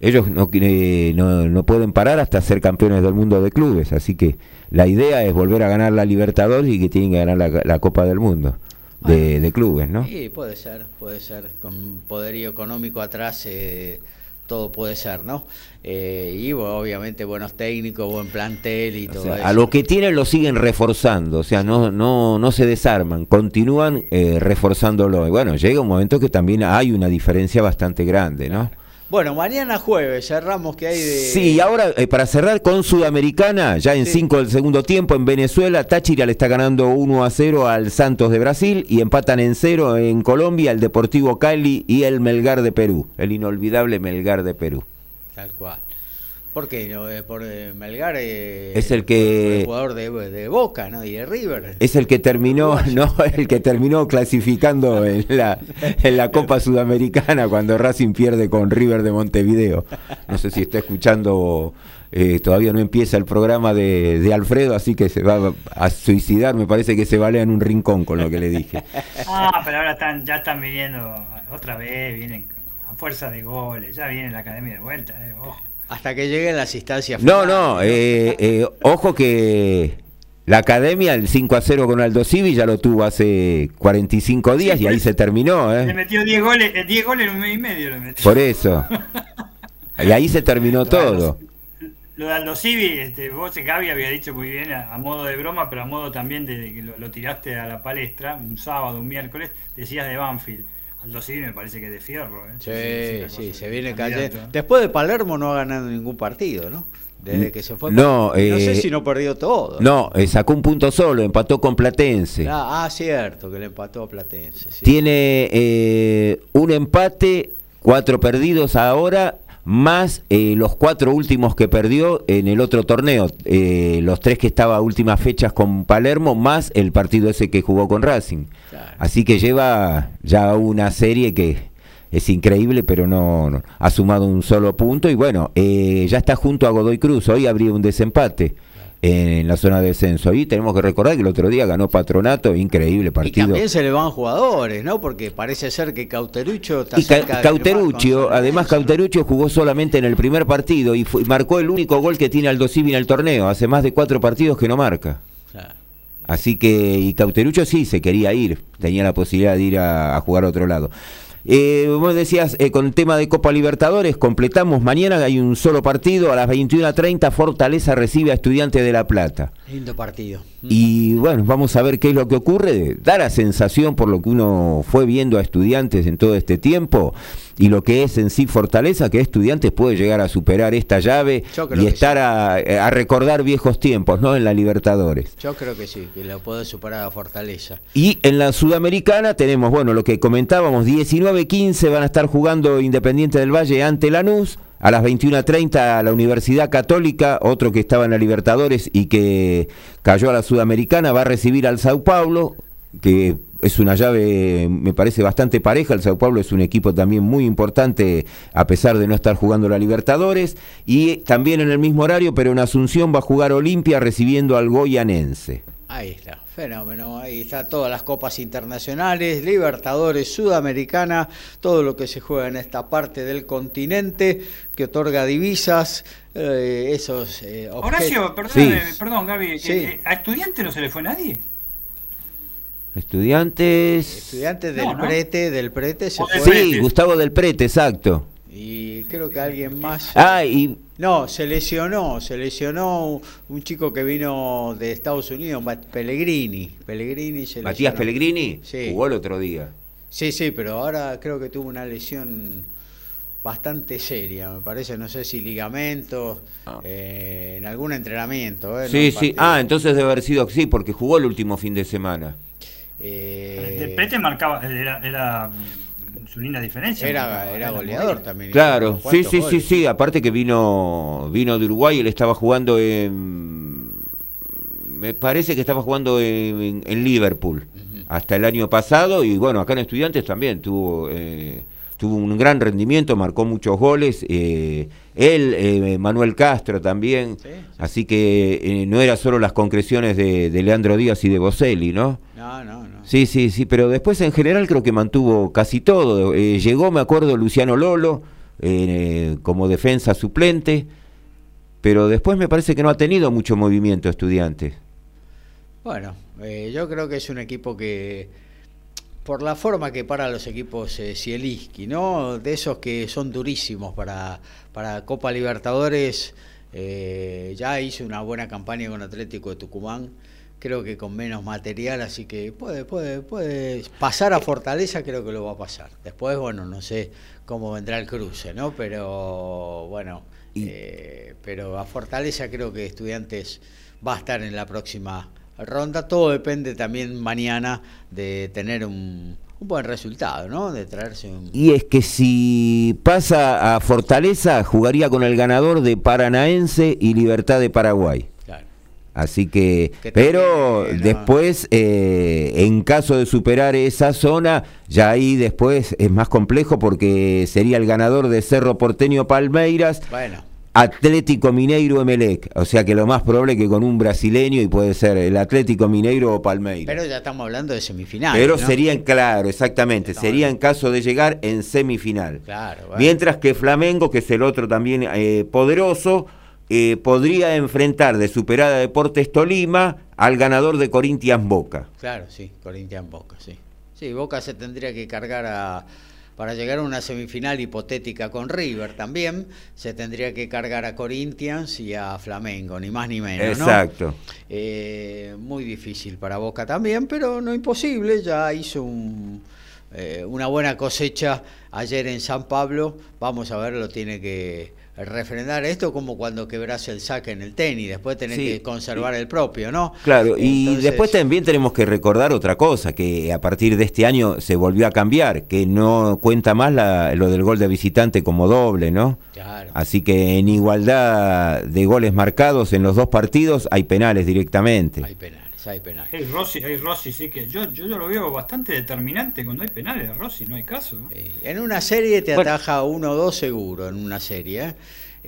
ellos no, no, no, pueden parar hasta ser campeones del mundo de clubes, así que la idea es volver a ganar la Libertadores y que tienen que ganar la, Copa del Mundo. de, clubes, ¿no? Sí, puede ser, puede ser. Con poderío económico atrás eh, todo puede ser, ¿no? Eh, y obviamente buenos técnicos, buen plantel y todo A lo que tienen lo siguen reforzando, o sea, no, no, no se desarman, continúan eh, reforzándolo. Y bueno, llega un momento que también hay una diferencia bastante grande, ¿no? Bueno, mañana jueves, cerramos que hay de... Sí, ahora eh, para cerrar con Sudamericana, ya en 5 del segundo tiempo en Venezuela, Táchira le está ganando 1 a 0 al Santos de Brasil y empatan en 0 en Colombia el Deportivo Cali y el Melgar de Perú, el inolvidable Melgar de Perú. Tal cual. ¿Por qué? No, eh, por eh, Melgar eh, es el que jugador de, Boca, ¿no? Y de River. Es el que terminó, no, <laughs> el que terminó clasificando en la en la Copa Sudamericana cuando Racing pierde con River de Montevideo. No sé si está escuchando todavía no empieza el programa de, de, Alfredo, así que se va a suicidar, me parece que se valea en un rincón con lo que le dije. Ah, pero ahora están, ya están viniendo otra vez, vienen a fuerza de goles, ya viene la academia de vuelta, eh, ojo. Hasta que lleguen las instancias No, no, eh, eh, ojo que la academia, el 5 a 0 con Aldo Civi, ya lo tuvo hace 45 días y ahí se terminó. ¿eh? Le metió 10 goles, 10 goles en un mes y medio. Le metió. Por eso. y ahí se terminó todo. Lo de Aldo Civi, este, vos, Gaby, había dicho muy bien, a, modo de broma, pero a modo también de, que lo, lo, tiraste a la palestra, un sábado, un miércoles, decías de Banfield Aldo sí me parece que es de fierro. ¿eh? Sí, sí, se viene cayendo. Después de Palermo no ha ganado ningún partido, ¿no? Desde que se fue. No, no sé eh, si no perdió todo. No, eh, sacó un punto solo, empató con Platense. Ah, ah cierto, que le empató a Platense. Tiene un empate, cuatro perdidos ahora, más eh, los cuatro últimos que perdió en el otro torneo, eh, los tres que estaba a últimas fechas con Palermo, más el partido ese que jugó con Racing. Así que lleva ya una serie que es increíble, pero no, ha sumado un solo punto y bueno, eh, ya está junto a Godoy Cruz, hoy habría un desempate en la zona de descenso. Y tenemos que recordar que el otro día ganó Patronato, increíble partido. Y también se le van jugadores, ¿no? Porque parece ser que Cauterucho está y Cauteruccio, además Cauterucho jugó solamente en el primer partido y, marcó el único gol que tiene Aldo Civi en el torneo. Hace más de cuatro partidos que no marca. Así que, y Cauterucho sí se quería ir, tenía la posibilidad de ir a, a jugar a otro lado. Eh, vos decías, eh, con el tema de Copa Libertadores, completamos mañana, hay un solo partido, a las 21.30 Fortaleza recibe a Estudiantes de La Plata. Lindo partido. Y bueno, vamos a ver qué es lo que ocurre. Da la sensación, por lo que uno fue viendo a estudiantes en todo este tiempo, y lo que es en sí Fortaleza, que estudiantes puede llegar a superar esta llave y estar a, recordar viejos tiempos, ¿no? En la Libertadores. Yo creo que sí, que lo puede superar a Fortaleza. Y en la Sudamericana tenemos, bueno, lo que comentábamos, 19-15 van a estar jugando Independiente del Valle ante Lanús. A las 21.30 la Universidad Católica, otro que estaba en la Libertadores y que cayó a la Sudamericana, va a recibir al Sao Paulo, que es una llave, me parece bastante pareja. El Sao Paulo es un equipo también muy importante, a pesar de no estar jugando la Libertadores. Y también en el mismo horario, pero en Asunción va a jugar Olimpia recibiendo al Goyanense. Ahí está, fenómeno. Ahí está todas las copas internacionales, Libertadores, Sudamericana, todo lo que se juega en esta parte del continente que otorga divisas, eh, esos eh, Horacio, perdón, Gaby, eh, ¿a estudiante no se le fue nadie? Estudiantes. Estudiantes del Prete, del Prete se fue. Sí, Gustavo del Prete, exacto. Y creo que alguien más. Ah, y. No, se lesionó, se lesionó un chico que vino de Estados Unidos, Pellegrini. Pellegrini se Matías Pellegrini sí. jugó el otro día. Sí, sí, pero ahora creo que tuvo una lesión bastante seria, me parece, no sé si ligamento, ah. eh, en algún entrenamiento. Eh, sí, sí, ah, entonces debe haber sido sí, porque jugó el último fin de semana. Eh, el Pete marcaba, era, su linda diferencia. Era, goleador también. Claro, sí, sí, sí, sí. Aparte que vino, vino de Uruguay, él estaba jugando en. Me parece que estaba jugando en, Liverpool hasta el año pasado y bueno, acá en Estudiantes también tuvo. Eh, tuvo un gran rendimiento, marcó muchos goles, eh, él, eh, Manuel Castro también, así que eh, no era solo las concreciones de, Leandro Díaz y de Boselli, ¿no? No, no, no. Sí, sí, sí, pero después en general creo que mantuvo casi todo. llegó, me acuerdo, Luciano Lolo como defensa suplente, pero después me parece que no ha tenido mucho movimiento estudiante. Bueno, yo creo que es un equipo que por la forma que para los equipos eh, ¿no? De esos que son durísimos para, para Copa Libertadores. Eh, ya hizo una buena campaña con Atlético de Tucumán, creo que con menos material, así que puede, puede, puede pasar a Fortaleza, creo que lo va a pasar. Después, bueno, no sé cómo vendrá el cruce, ¿no? Pero bueno, eh, pero a Fortaleza creo que Estudiantes va a estar en la próxima ronda. Todo depende también mañana de tener un, buen resultado, ¿no? De traerse un... Y es que si pasa a Fortaleza, jugaría con el ganador de Paranaense y Libertad de Paraguay. Así que, pero después, eh, en caso de superar esa zona, ya ahí después es más complejo porque sería el ganador de Cerro Porteño Palmeiras. Bueno Atlético Mineiro Emelec. O sea que lo más probable que con un brasileño y puede ser el Atlético Mineiro o Palmeiras. Pero ya estamos hablando de semifinal. Pero sería, claro, exactamente, sería en caso de llegar en semifinal. Claro, Mientras que Flamengo, que es el otro también eh, poderoso, eh, podría enfrentar de superada Deportes Tolima al ganador de Corinthians Boca. Claro, sí, Corinthians Boca, sí. Sí, Boca se tendría que cargar a para llegar a una semifinal hipotética con River también, se tendría que cargar a Corinthians y a Flamengo, ni más ni menos. Exacto. Eh, muy difícil para Boca también, pero no imposible, ya hizo eh, una buena cosecha ayer en San Pablo, vamos a ver, lo tiene que refrendar esto como cuando quebras el saque en el tenis, después tenés que conservar el propio, ¿no? Claro, y después también tenemos que recordar otra cosa, que a partir de este año se volvió a cambiar, que no cuenta más lo del gol de visitante como doble, ¿no? Claro. Así que en igualdad de goles marcados en los dos partidos hay penales directamente. Hay penales, hay penales. Hay Rossi, hay Rossi, sí que yo, yo lo veo bastante determinante cuando hay penales, Rossi, no hay caso. en una serie te ataja uno o dos seguro, en una serie, ¿eh?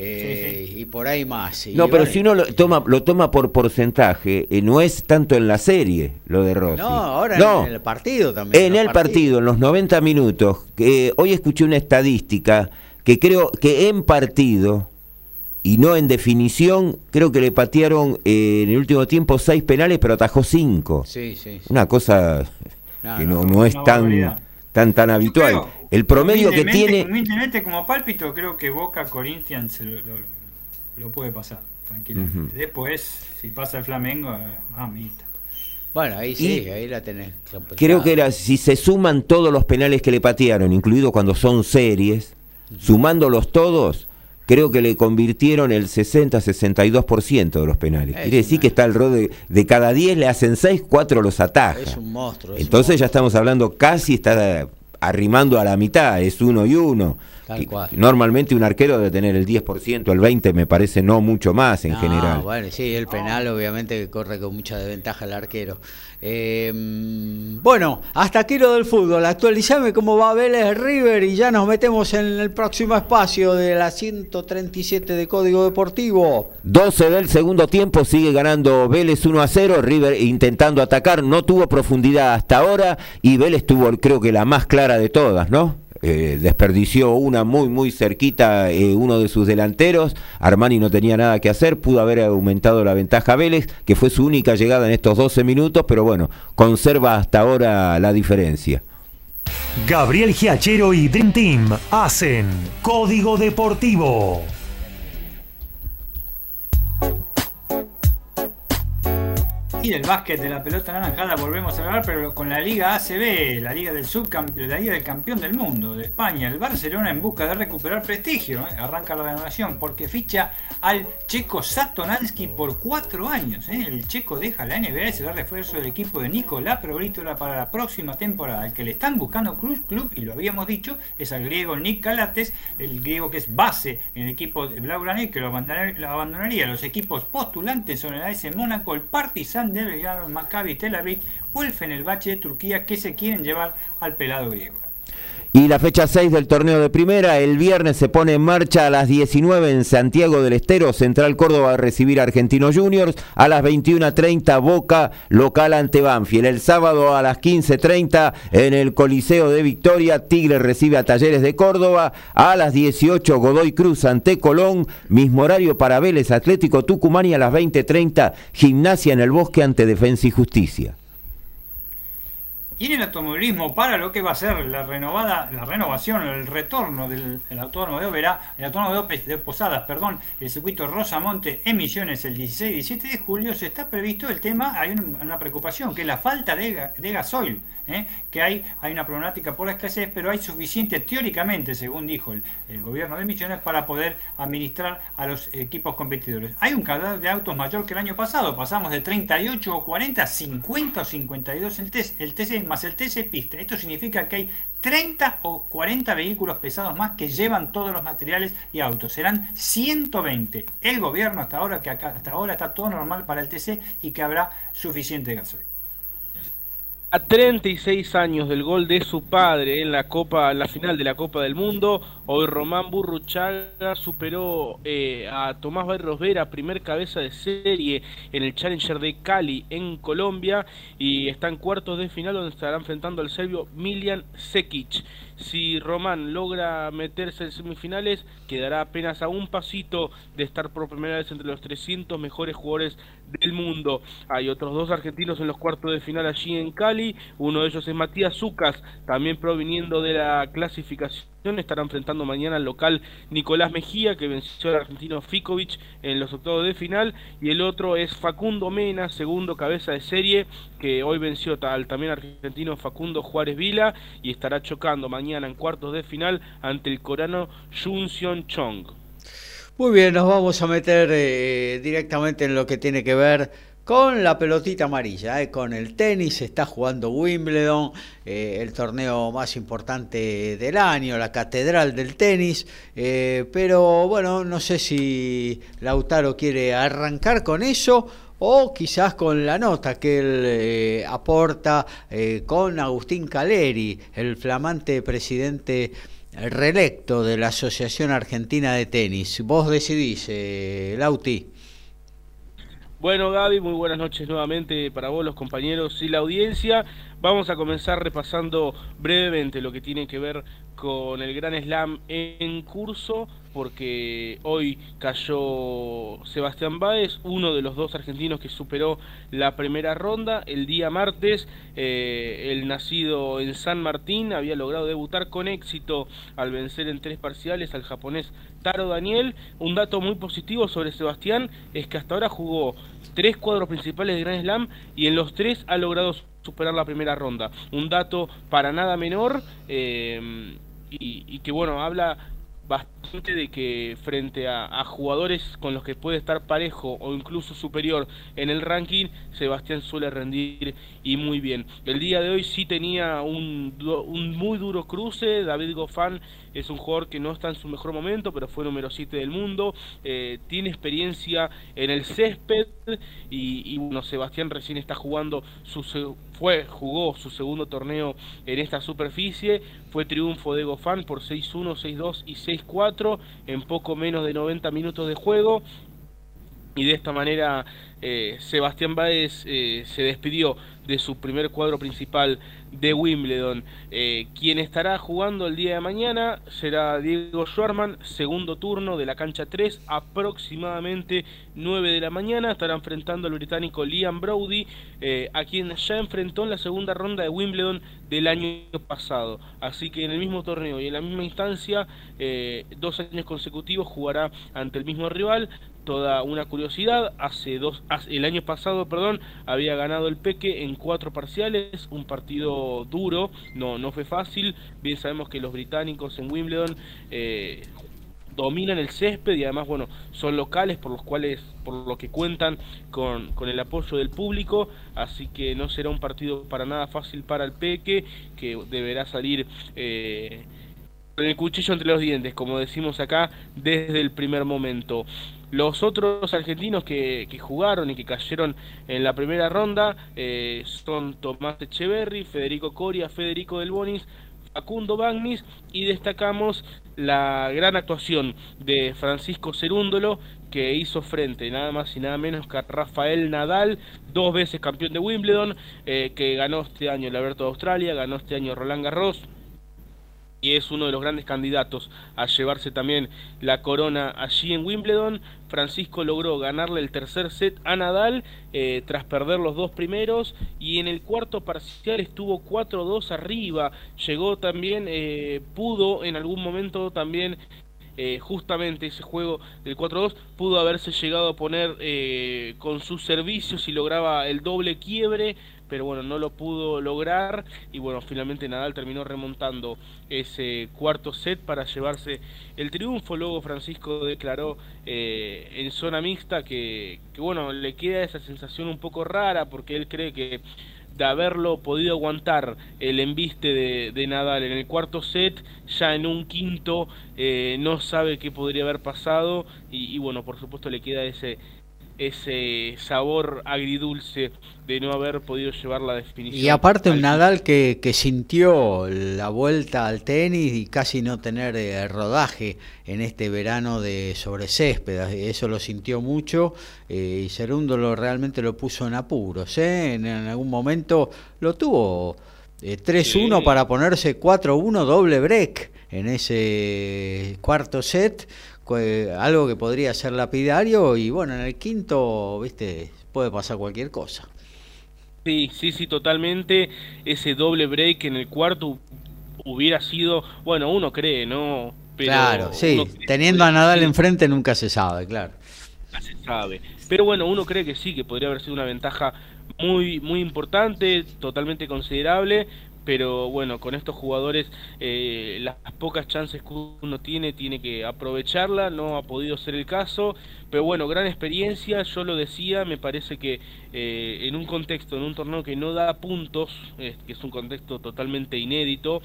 Eh, y por ahí más. no, pero si uno lo toma, lo toma por porcentaje, eh, no es tanto en la serie lo de Rossi. No, ahora en el partido también. En el partido, en los 90 minutos. hoy escuché una estadística que creo que en partido y no en definición, creo que le patearon eh, en el último tiempo seis penales, pero atajó cinco. Sí, sí. Una cosa que no, no, es tan, tan, tan habitual. El promedio que tiene. Humildemente, como pálpito, creo que Boca Corinthians lo, lo, puede pasar, tranquilamente. Después, si pasa el Flamengo, eh, mamita. Bueno, ahí sí, ahí la tenés. Creo que era, si se suman todos los penales que le patearon, incluido cuando son series, sumándolos todos, creo que le convirtieron el 60-62% de los penales. Quiere decir que está el rol de, cada 10 le hacen 6, 4 los ataja. Es un monstruo. Entonces ya estamos hablando casi está arrimando a la mitad, es uno y uno. Normalmente un arquero debe tener el 10%, el 20% me parece no mucho más en general. Bueno, sí, el penal obviamente corre con mucha desventaja el arquero. Eh, bueno, hasta aquí lo del fútbol. Actualizame cómo va Vélez River y ya nos metemos en el próximo espacio de la 137 de Código Deportivo. 12 del segundo tiempo, sigue ganando Vélez 1 a 0. River intentando atacar, no tuvo profundidad hasta ahora y Vélez tuvo creo que la más clara de todas, ¿no? Eh, desperdició una muy muy cerquita eh, uno de sus delanteros, Armani no tenía nada que hacer, pudo haber aumentado la ventaja Vélez, que fue su única llegada en estos 12 minutos, pero bueno, conserva hasta ahora la diferencia. Gabriel Giachero y Dream Team hacen Código Deportivo. Y del básquet de la pelota naranjada volvemos a hablar, pero con la Liga ACB, la Liga del la Liga del Campeón del Mundo de España. El Barcelona en busca de recuperar prestigio, ¿eh? arranca la renovación porque ficha al checo Satonansky por cuatro años. ¿eh? El checo deja la NBA y será refuerzo del equipo de Nicolás Provítola para la próxima temporada. El que le están buscando Cruz Club, y lo habíamos dicho, es al griego Nick Calates, el griego que es base en el equipo de Blaugrana que lo abandonaría. Los equipos postulantes son el AS Mónaco, el Partizan de Belgrado, Maccabi Tel Aviv o el Fenerbahce de Turquía que se quieren llevar al pelado griego. Y la fecha 6 del torneo de primera, el viernes se pone en marcha a las 19 en Santiago del Estero, Central Córdoba a recibir a Argentinos Juniors, a las 21.30 Boca local ante Banfield. El sábado a las 15.30 en el Coliseo de Victoria, Tigre recibe a Talleres de Córdoba, a las 18 Godoy Cruz ante Colón, mismo horario para Vélez Atlético Tucumán y a las 20.30 Gimnasia en el Bosque ante Defensa y Justicia. Y en el automovilismo, para lo que va a ser la renovada, la renovación, el retorno del autódromo de Oberá, el autódromo de, Posadas, perdón, el circuito Rosamonte en Misiones el 16 y 17 de julio, se está previsto el tema, hay una, preocupación, que es la falta de, de gasoil. ¿Eh? que hay, hay una problemática por la escasez, pero hay suficiente teóricamente, según dijo el, gobierno de Misiones, para poder administrar a los equipos competidores. Hay un cadáver de autos mayor que el año pasado, pasamos de 38 o 40 a 50 o 52 el, TC, el TC más el TC pista. Esto significa que hay 30 o 40 vehículos pesados más que llevan todos los materiales y autos. Serán 120. El gobierno hasta ahora, que hasta ahora está todo normal para el TC y que habrá suficiente gasoil. A 36 años del gol de su padre en la Copa, la final de la Copa del Mundo, hoy Román Burruchaga superó eh, a Tomás Barros Vera, primer cabeza de serie en el Challenger de Cali en Colombia y está en cuartos de final donde estará enfrentando al serbio Miljan Sekic. Si Román logra meterse en semifinales, quedará apenas a un pasito de estar por primera vez entre los 300 mejores jugadores del mundo. Hay otros dos argentinos en los cuartos de final allí en Cali. Uno de ellos es Matías Zucas, también proviniendo de la clasificación estará enfrentando mañana al local Nicolás Mejía, que venció al argentino Fikovic en los octavos de final, y el otro es Facundo Mena, segundo cabeza de serie, que hoy venció al también argentino Facundo Juárez Vila, y estará chocando mañana en cuartos de final ante el coreano Junseon Chong. Muy bien, nos vamos a meter eh, directamente en lo que tiene que ver con la pelotita amarilla, eh, con el tenis, está jugando Wimbledon, eh, el torneo más importante del año, la catedral del tenis, pero bueno, no sé si Lautaro quiere arrancar con eso o quizás con la nota que él aporta con Agustín Caleri, el flamante presidente reelecto de la Asociación Argentina de Tenis. Vos decidís, eh, Lauti. Bueno, Gaby, muy buenas noches nuevamente para vos, los compañeros y la audiencia. Vamos a comenzar repasando brevemente lo que tiene que ver con el Gran Slam en curso, porque hoy cayó Sebastián Báez, uno de los dos argentinos que superó la primera ronda. El día martes, eh, el nacido en San Martín había logrado debutar con éxito al vencer en tres parciales al japonés Taro Daniel. Un dato muy positivo sobre Sebastián es que hasta ahora jugó tres cuadros principales de Gran Slam y en los tres ha logrado superar la primera ronda. Un dato para nada menor eh, y, que bueno, habla bastante de que frente a, jugadores con los que puede estar parejo o incluso superior en el ranking, Sebastián suele rendir y muy bien. El día de hoy sí tenía un, muy duro cruce, David Goffin es un jugador que no está en su mejor momento, pero fue número 7 del mundo, eh, tiene experiencia en el césped y, y, bueno, Sebastián recién está jugando su fue jugó su segundo torneo en esta superficie, fue triunfo de Gofán por 6-1, 6-2 y 6-4 en poco menos de 90 minutos de juego y de esta manera eh, Sebastián Báez eh, se despidió de su primer cuadro principal de Wimbledon. Eh, quien estará jugando el día de mañana será Diego Schwarman, segundo turno de la cancha 3, aproximadamente 9 de la mañana. Estará enfrentando al británico Liam Brody, a quien ya enfrentó en la segunda ronda de Wimbledon del año pasado. Así que en el mismo torneo y en la misma instancia, dos años consecutivos jugará ante el mismo rival. Toda una curiosidad, hace dos, el año pasado, perdón, había ganado el Peque en cuatro parciales, un partido duro, no, no fue fácil. Bien sabemos que los británicos en Wimbledon eh, dominan el césped y además, bueno, son locales por los cuales, por lo que cuentan con, con, el apoyo del público, así que no será un partido para nada fácil para el Peque, que deberá salir eh, con el cuchillo entre los dientes, como decimos acá, desde el primer momento. Los otros argentinos que, jugaron y que cayeron en la primera ronda eh, son Tomás Echeverry, Federico Coria, Federico Del Bonis, Facundo Bagnis y destacamos la gran actuación de Francisco Cerúndolo que hizo frente nada más y nada menos que a Rafael Nadal, dos veces campeón de Wimbledon, eh, que ganó este año el Alberto de Australia, ganó este año Roland Garros y es uno de los grandes candidatos a llevarse también la corona allí en Wimbledon. Francisco logró ganarle el tercer set a Nadal eh, tras perder los dos primeros y en el cuarto parcial estuvo 4-2 arriba. Llegó también, eh, pudo en algún momento también eh, justamente ese juego del 4-2 pudo haberse llegado a poner con sus servicios y lograba el doble quiebre pero bueno, no lo pudo lograr y bueno, finalmente Nadal terminó remontando ese cuarto set para llevarse el triunfo. Luego Francisco declaró eh, en zona mixta que, bueno, le queda esa sensación un poco rara porque él cree que de haberlo podido aguantar el embiste de, Nadal en el cuarto set, ya en un quinto eh, no sabe qué podría haber pasado y, y, bueno, por supuesto le queda ese, ese sabor agridulce de no haber podido llevar la definición. Y aparte un Nadal que, que, sintió la vuelta al tenis y casi no tener eh, rodaje en este verano de sobre césped, eso lo sintió mucho eh, y Cerúndolo realmente lo puso en apuros, ¿eh? en, algún momento lo tuvo 3-1 para ponerse 4-1 doble break en ese cuarto set algo que podría ser lapidario y bueno, en el quinto, viste, puede pasar cualquier cosa. Sí, sí, sí, totalmente. Ese doble break en el cuarto hubiera sido, bueno, uno cree, ¿no? claro, sí, teniendo a Nadal enfrente nunca se sabe, claro. Nunca se sabe. Pero bueno, uno cree que sí, que podría haber sido una ventaja muy, muy importante, totalmente considerable, pero bueno, con estos jugadores eh, las pocas chances que uno tiene tiene que aprovecharla, no ha podido ser el caso, pero bueno, gran experiencia, yo lo decía, me parece que eh, en un contexto, en un torneo que no da puntos, que es un contexto totalmente inédito,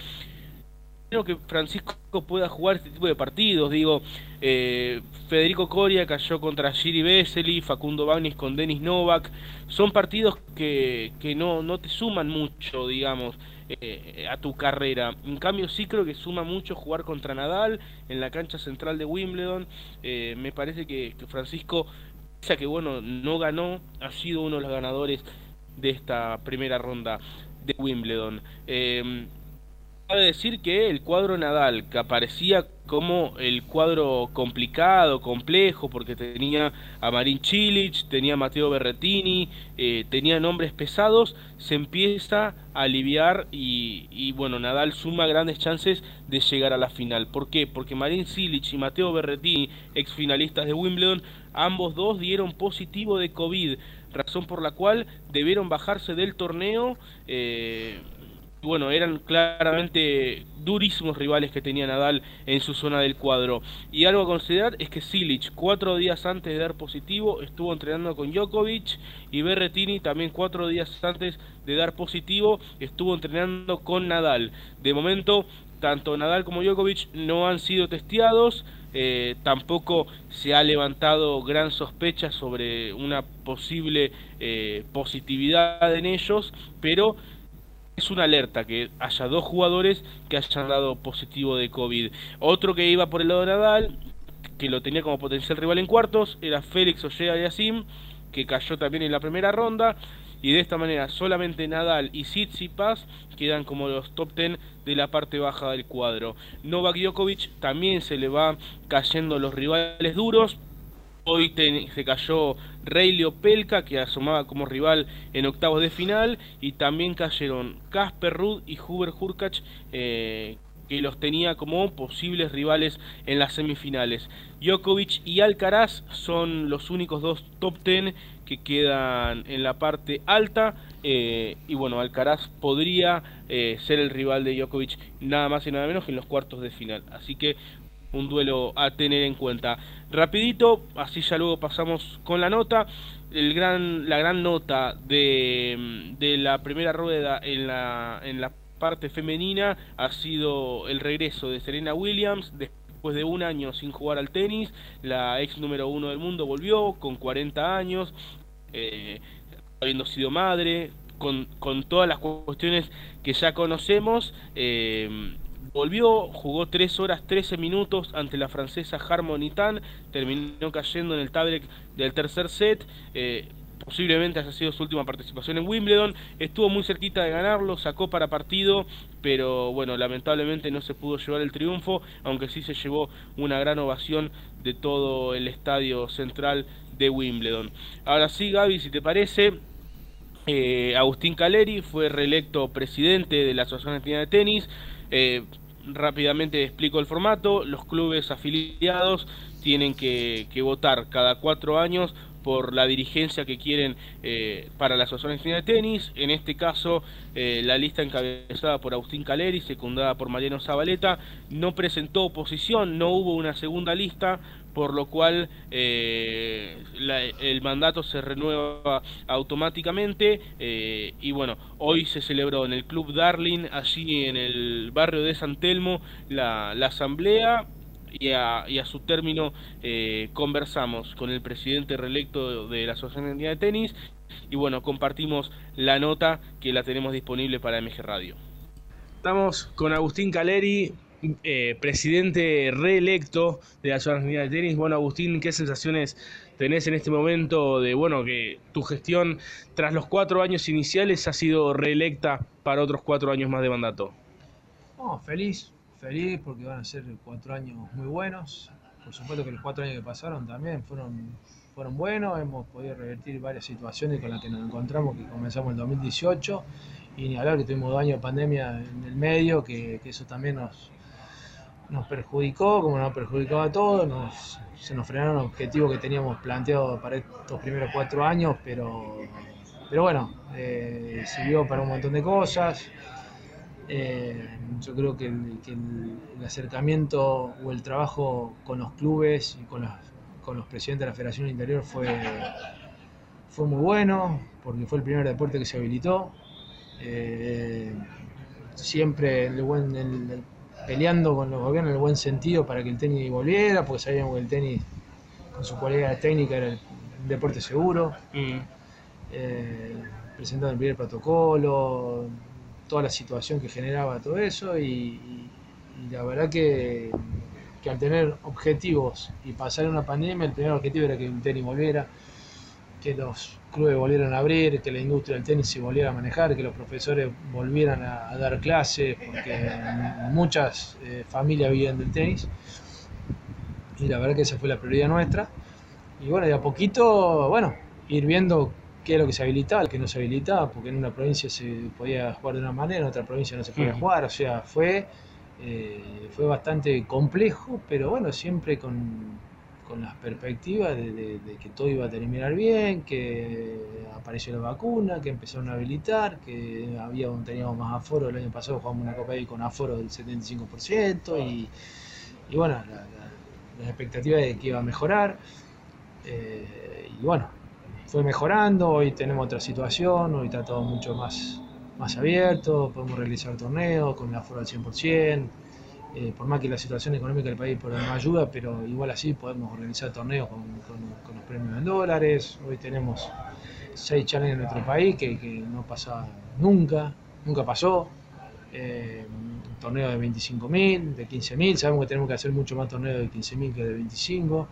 creo que Francisco pueda jugar este tipo de partidos. Digo, eh, Federico Coria cayó contra Giri Vesely, Facundo Bagnis con Denis Novak. Son partidos que, que no, no te suman mucho, digamos, eh, a tu carrera. En cambio, sí creo que suma mucho jugar contra Nadal en la cancha central de Wimbledon. Eh, me parece que, Francisco, pese a que bueno, no ganó, ha sido uno de los ganadores de esta primera ronda de Wimbledon. Cabe decir que el cuadro Nadal, que aparecía como el cuadro complicado, complejo, porque tenía a Marin Cilic, tenía a Matteo Berretini, eh, tenía nombres pesados, se empieza a aliviar y, bueno, Nadal suma grandes chances de llegar a la final. ¿Por qué? Porque Marin Cilic y Matteo Berretini, ex finalistas de Wimbledon, ambos dos dieron positivo de COVID, razón por la cual debieron bajarse del torneo. Eh, bueno, eran claramente durísimos rivales que tenía Nadal en su zona del cuadro. Y algo a considerar es que Silic, cuatro días antes de dar positivo, estuvo entrenando con Djokovic y Berretini también cuatro días antes de dar positivo, estuvo entrenando con Nadal. De momento, tanto Nadal como Djokovic no han sido testeados. Eh, tampoco se ha levantado gran sospecha sobre una posible eh, positividad en ellos, pero es una alerta que haya dos jugadores que hayan dado positivo de COVID. Otro que iba por el lado de Nadal, que lo tenía como potencial rival en cuartos, era Félix Ojea de Asim, que cayó también en la primera ronda. Y de esta manera solamente Nadal y Tsitsipas quedan como los top 10 de la parte baja del cuadro. Novak Djokovic también se le va cayendo los rivales duros. Hoy se cayó Reilio Pelka, que asomaba como rival en octavos de final, y también cayeron Casper Ruud y Hubert Hurkacz, eh, que los tenía como posibles rivales en las semifinales. Djokovic y Alcaraz son los únicos dos top ten que quedan en la parte alta. Eh, y bueno, Alcaraz podría eh, ser el rival de Djokovic nada más y nada menos que en los cuartos de final. Así que un duelo a tener en cuenta. Rapidito, así ya luego pasamos con la nota. El gran, la gran nota de, de la primera rueda en la, en la parte femenina ha sido el regreso de Serena Williams después de un año sin jugar al tenis. La ex número uno del mundo volvió con 40 años, eh, habiendo sido madre, con, con, todas las cuestiones que ya conocemos. Eh, Volvió, jugó 3 horas 13 minutos ante la francesa Harmony Tan, terminó cayendo en el tablet del tercer set. Eh, posiblemente haya sido su última participación en Wimbledon, estuvo muy cerquita de ganarlo, sacó para partido, pero bueno, lamentablemente no se pudo llevar el triunfo, aunque sí se llevó una gran ovación de todo el estadio central de Wimbledon. Ahora sí, Gaby, si te parece, eh, Agustín Caleri fue reelecto presidente de la Asociación Argentina de Tenis. Eh, rápidamente explico el formato. Los clubes afiliados tienen que, votar cada cuatro años por la dirigencia que quieren eh, para la Asociación de Tenis. En este caso, eh, la lista encabezada por Agustín Caleri, secundada por Mariano Zabaleta, no presentó oposición, no hubo una segunda lista, por lo cual eh, el mandato se renueva automáticamente eh, y bueno, hoy se celebró en el Club Darling, allí en el barrio de San Telmo, la, asamblea y a, su término eh, conversamos con el presidente reelecto de la Asociación de Tenis y bueno, compartimos la nota que la tenemos disponible para MG Radio. Estamos con Agustín Caleri, eh, presidente reelecto de la Asociación de Tenis. Bueno, Agustín, ¿qué sensaciones tenés en este momento de, bueno, que tu gestión tras los cuatro años iniciales ha sido reelecta para otros cuatro años más de mandato? feliz, feliz porque van a ser cuatro años muy buenos. Por supuesto que los cuatro años que pasaron también fueron, fueron buenos, hemos podido revertir varias situaciones con las que nos encontramos, que comenzamos en 2018 y ni hablar que tuvimos dos años de pandemia en el medio, que eso también nos, nos perjudicó, como nos perjudicó a todos, nos, se nos frenaron objetivos que teníamos planteados para estos primeros cuatro años, pero, pero bueno, eh, sirvió para un montón de cosas. Eh, yo creo que, el, acercamiento o el trabajo con los clubes y con los, con los presidentes de la Federación Interior fue, fue muy bueno, porque fue el primer deporte que se habilitó. Eh, siempre el buen, peleando con los gobiernos en el buen sentido para que el tenis volviera, porque sabíamos que el tenis con su cualidad técnica era el, deporte seguro. Mm. Eh, presentando el primer protocolo, toda la situación que generaba todo eso y, la verdad que, que, al tener objetivos y pasar una pandemia, el primer objetivo era que el tenis volviera, que los clubes volvieran a abrir, que la industria del tenis se volviera a manejar, que los profesores volvieran a, dar clases, porque muchas eh, familias vivían del tenis. Y la verdad que esa fue la prioridad nuestra. Y bueno, de a poquito, bueno, ir viendo qué es lo que se habilitaba, qué no se habilitaba, porque en una provincia se podía jugar de una manera, en otra provincia no se podía jugar, o sea, fue, eh, fue bastante complejo, pero bueno, siempre con, con las perspectivas de, que todo iba a terminar bien, que apareció la vacuna, que empezaron a habilitar, que había teníamos más aforo, el año pasado jugamos una Copa ahí con aforo del 75% y, y bueno, la, las expectativas de que iba a mejorar. Eh, y bueno, fue mejorando, hoy tenemos otra situación, hoy está todo mucho más, más abierto, podemos realizar torneos con el aforo al 100%, eh, por más que la situación económica del país por no ayuda, pero igual así podemos organizar torneos con, los premios en dólares. Hoy tenemos seis challenges en nuestro país que, no pasa nunca, nunca pasó. Eh, torneos de 25.000, de 15.000, sabemos que tenemos que hacer mucho más torneos de 15.000 que de 25.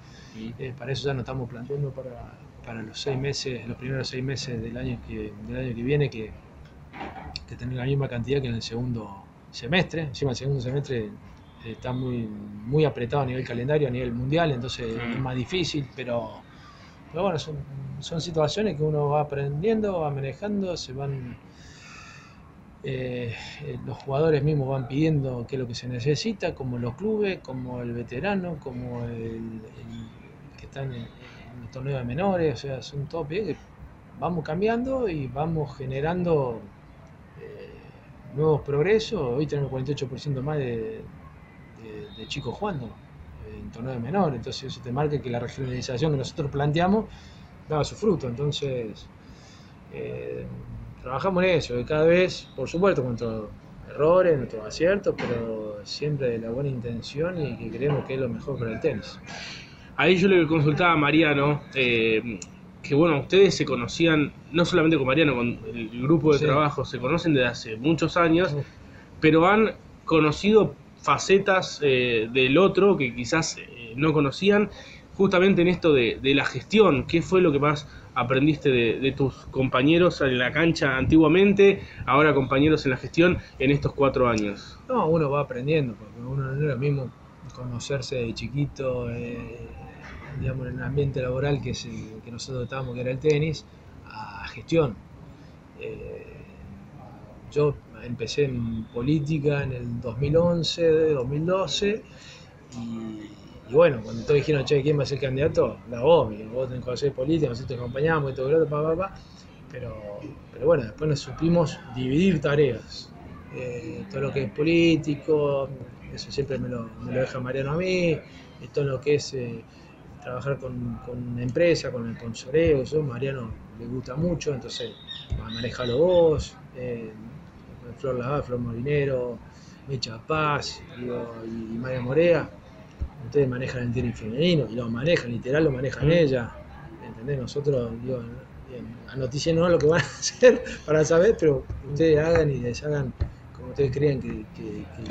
Eh, para eso ya nos estamos planteando para, para, los seis meses, los primeros seis meses del año que, del año que viene, que, que tener la misma cantidad que en el segundo semestre. Encima el segundo semestre está muy, muy apretado a nivel calendario, a nivel mundial, entonces es más difícil, pero, pero bueno, son, son, situaciones que uno va aprendiendo, va manejando, se van... Eh, los jugadores mismos van pidiendo qué es lo que se necesita, como los clubes, como el veterano, como el, que está en el, torneo de menores, o sea, son todos que vamos cambiando y vamos generando eh, nuevos progresos. Hoy tenemos 48% más de, de, chicos jugando en torneo de menor, entonces eso te marca que la regionalización que nosotros planteamos daba su fruto, entonces eh, trabajamos en eso, y cada vez, por supuesto, con nuestros errores, nuestros aciertos, pero siempre de la buena intención y que creemos que es lo mejor para el tenis. Ahí yo le consultaba a Mariano, eh, que bueno, ustedes se conocían, no solamente con Mariano, con el grupo de trabajo, se conocen desde hace muchos años, pero han conocido facetas eh, del otro que quizás eh, no conocían, justamente en esto de, la gestión. ¿Qué fue lo que más aprendiste de, tus compañeros en la cancha antiguamente, ahora compañeros en la gestión en estos cuatro años? No, uno va aprendiendo, porque uno no es lo mismo conocerse de chiquito, eh, digamos, en el ambiente laboral que, que nosotros estábamos, que era el tenis, a gestión. yo empecé en política en el 2011, 2012 y, bueno, cuando todos dijeron, che, ¿quién va a ser candidato? La vos, vos tenés que conocer política, nosotros te acompañamos y todo lo pa, pa. Pero, pero bueno, después nos supimos dividir tareas. Eh, todo lo que es político, eso siempre me lo, me lo deja Mariano a mí, todo lo que es eh, trabajar con, con empresa, con el sponsoreo, eso Mariano le gusta mucho, entonces manejalo vos. Eh, Flor Lavá, Flor Molinero, Mecha Paz y María Morea, ustedes manejan el tenis femenino y lo manejan, literal lo manejan mm. ella. ¿Entendés? Nosotros, digo, no lo que van a <laughs> hacer para saber, pero ustedes hagan y deshagan como ustedes crean que,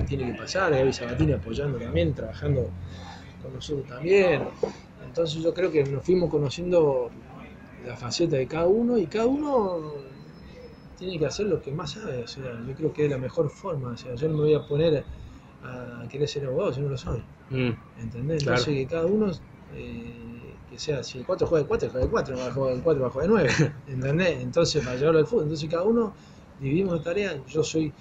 tiene que pasar. Gaby Sabatini apoyando también, trabajando con nosotros también. Entonces yo creo que nos fuimos conociendo la faceta de cada uno y cada uno tiene que hacer lo que más sabe. O sea, yo creo que es la mejor forma. O sea, yo no me voy a poner a querer ser abogado si no lo soy. Mm, ¿Entendés? Entonces que cada uno, eh, que sea, si el 4 juega de 4, juega de 4, va a jugar el 4, va a jugar de 9. <laughs> ¿Entendés? Entonces, para llevarlo al fútbol. Entonces cada uno dividimos de tareas. Yo soy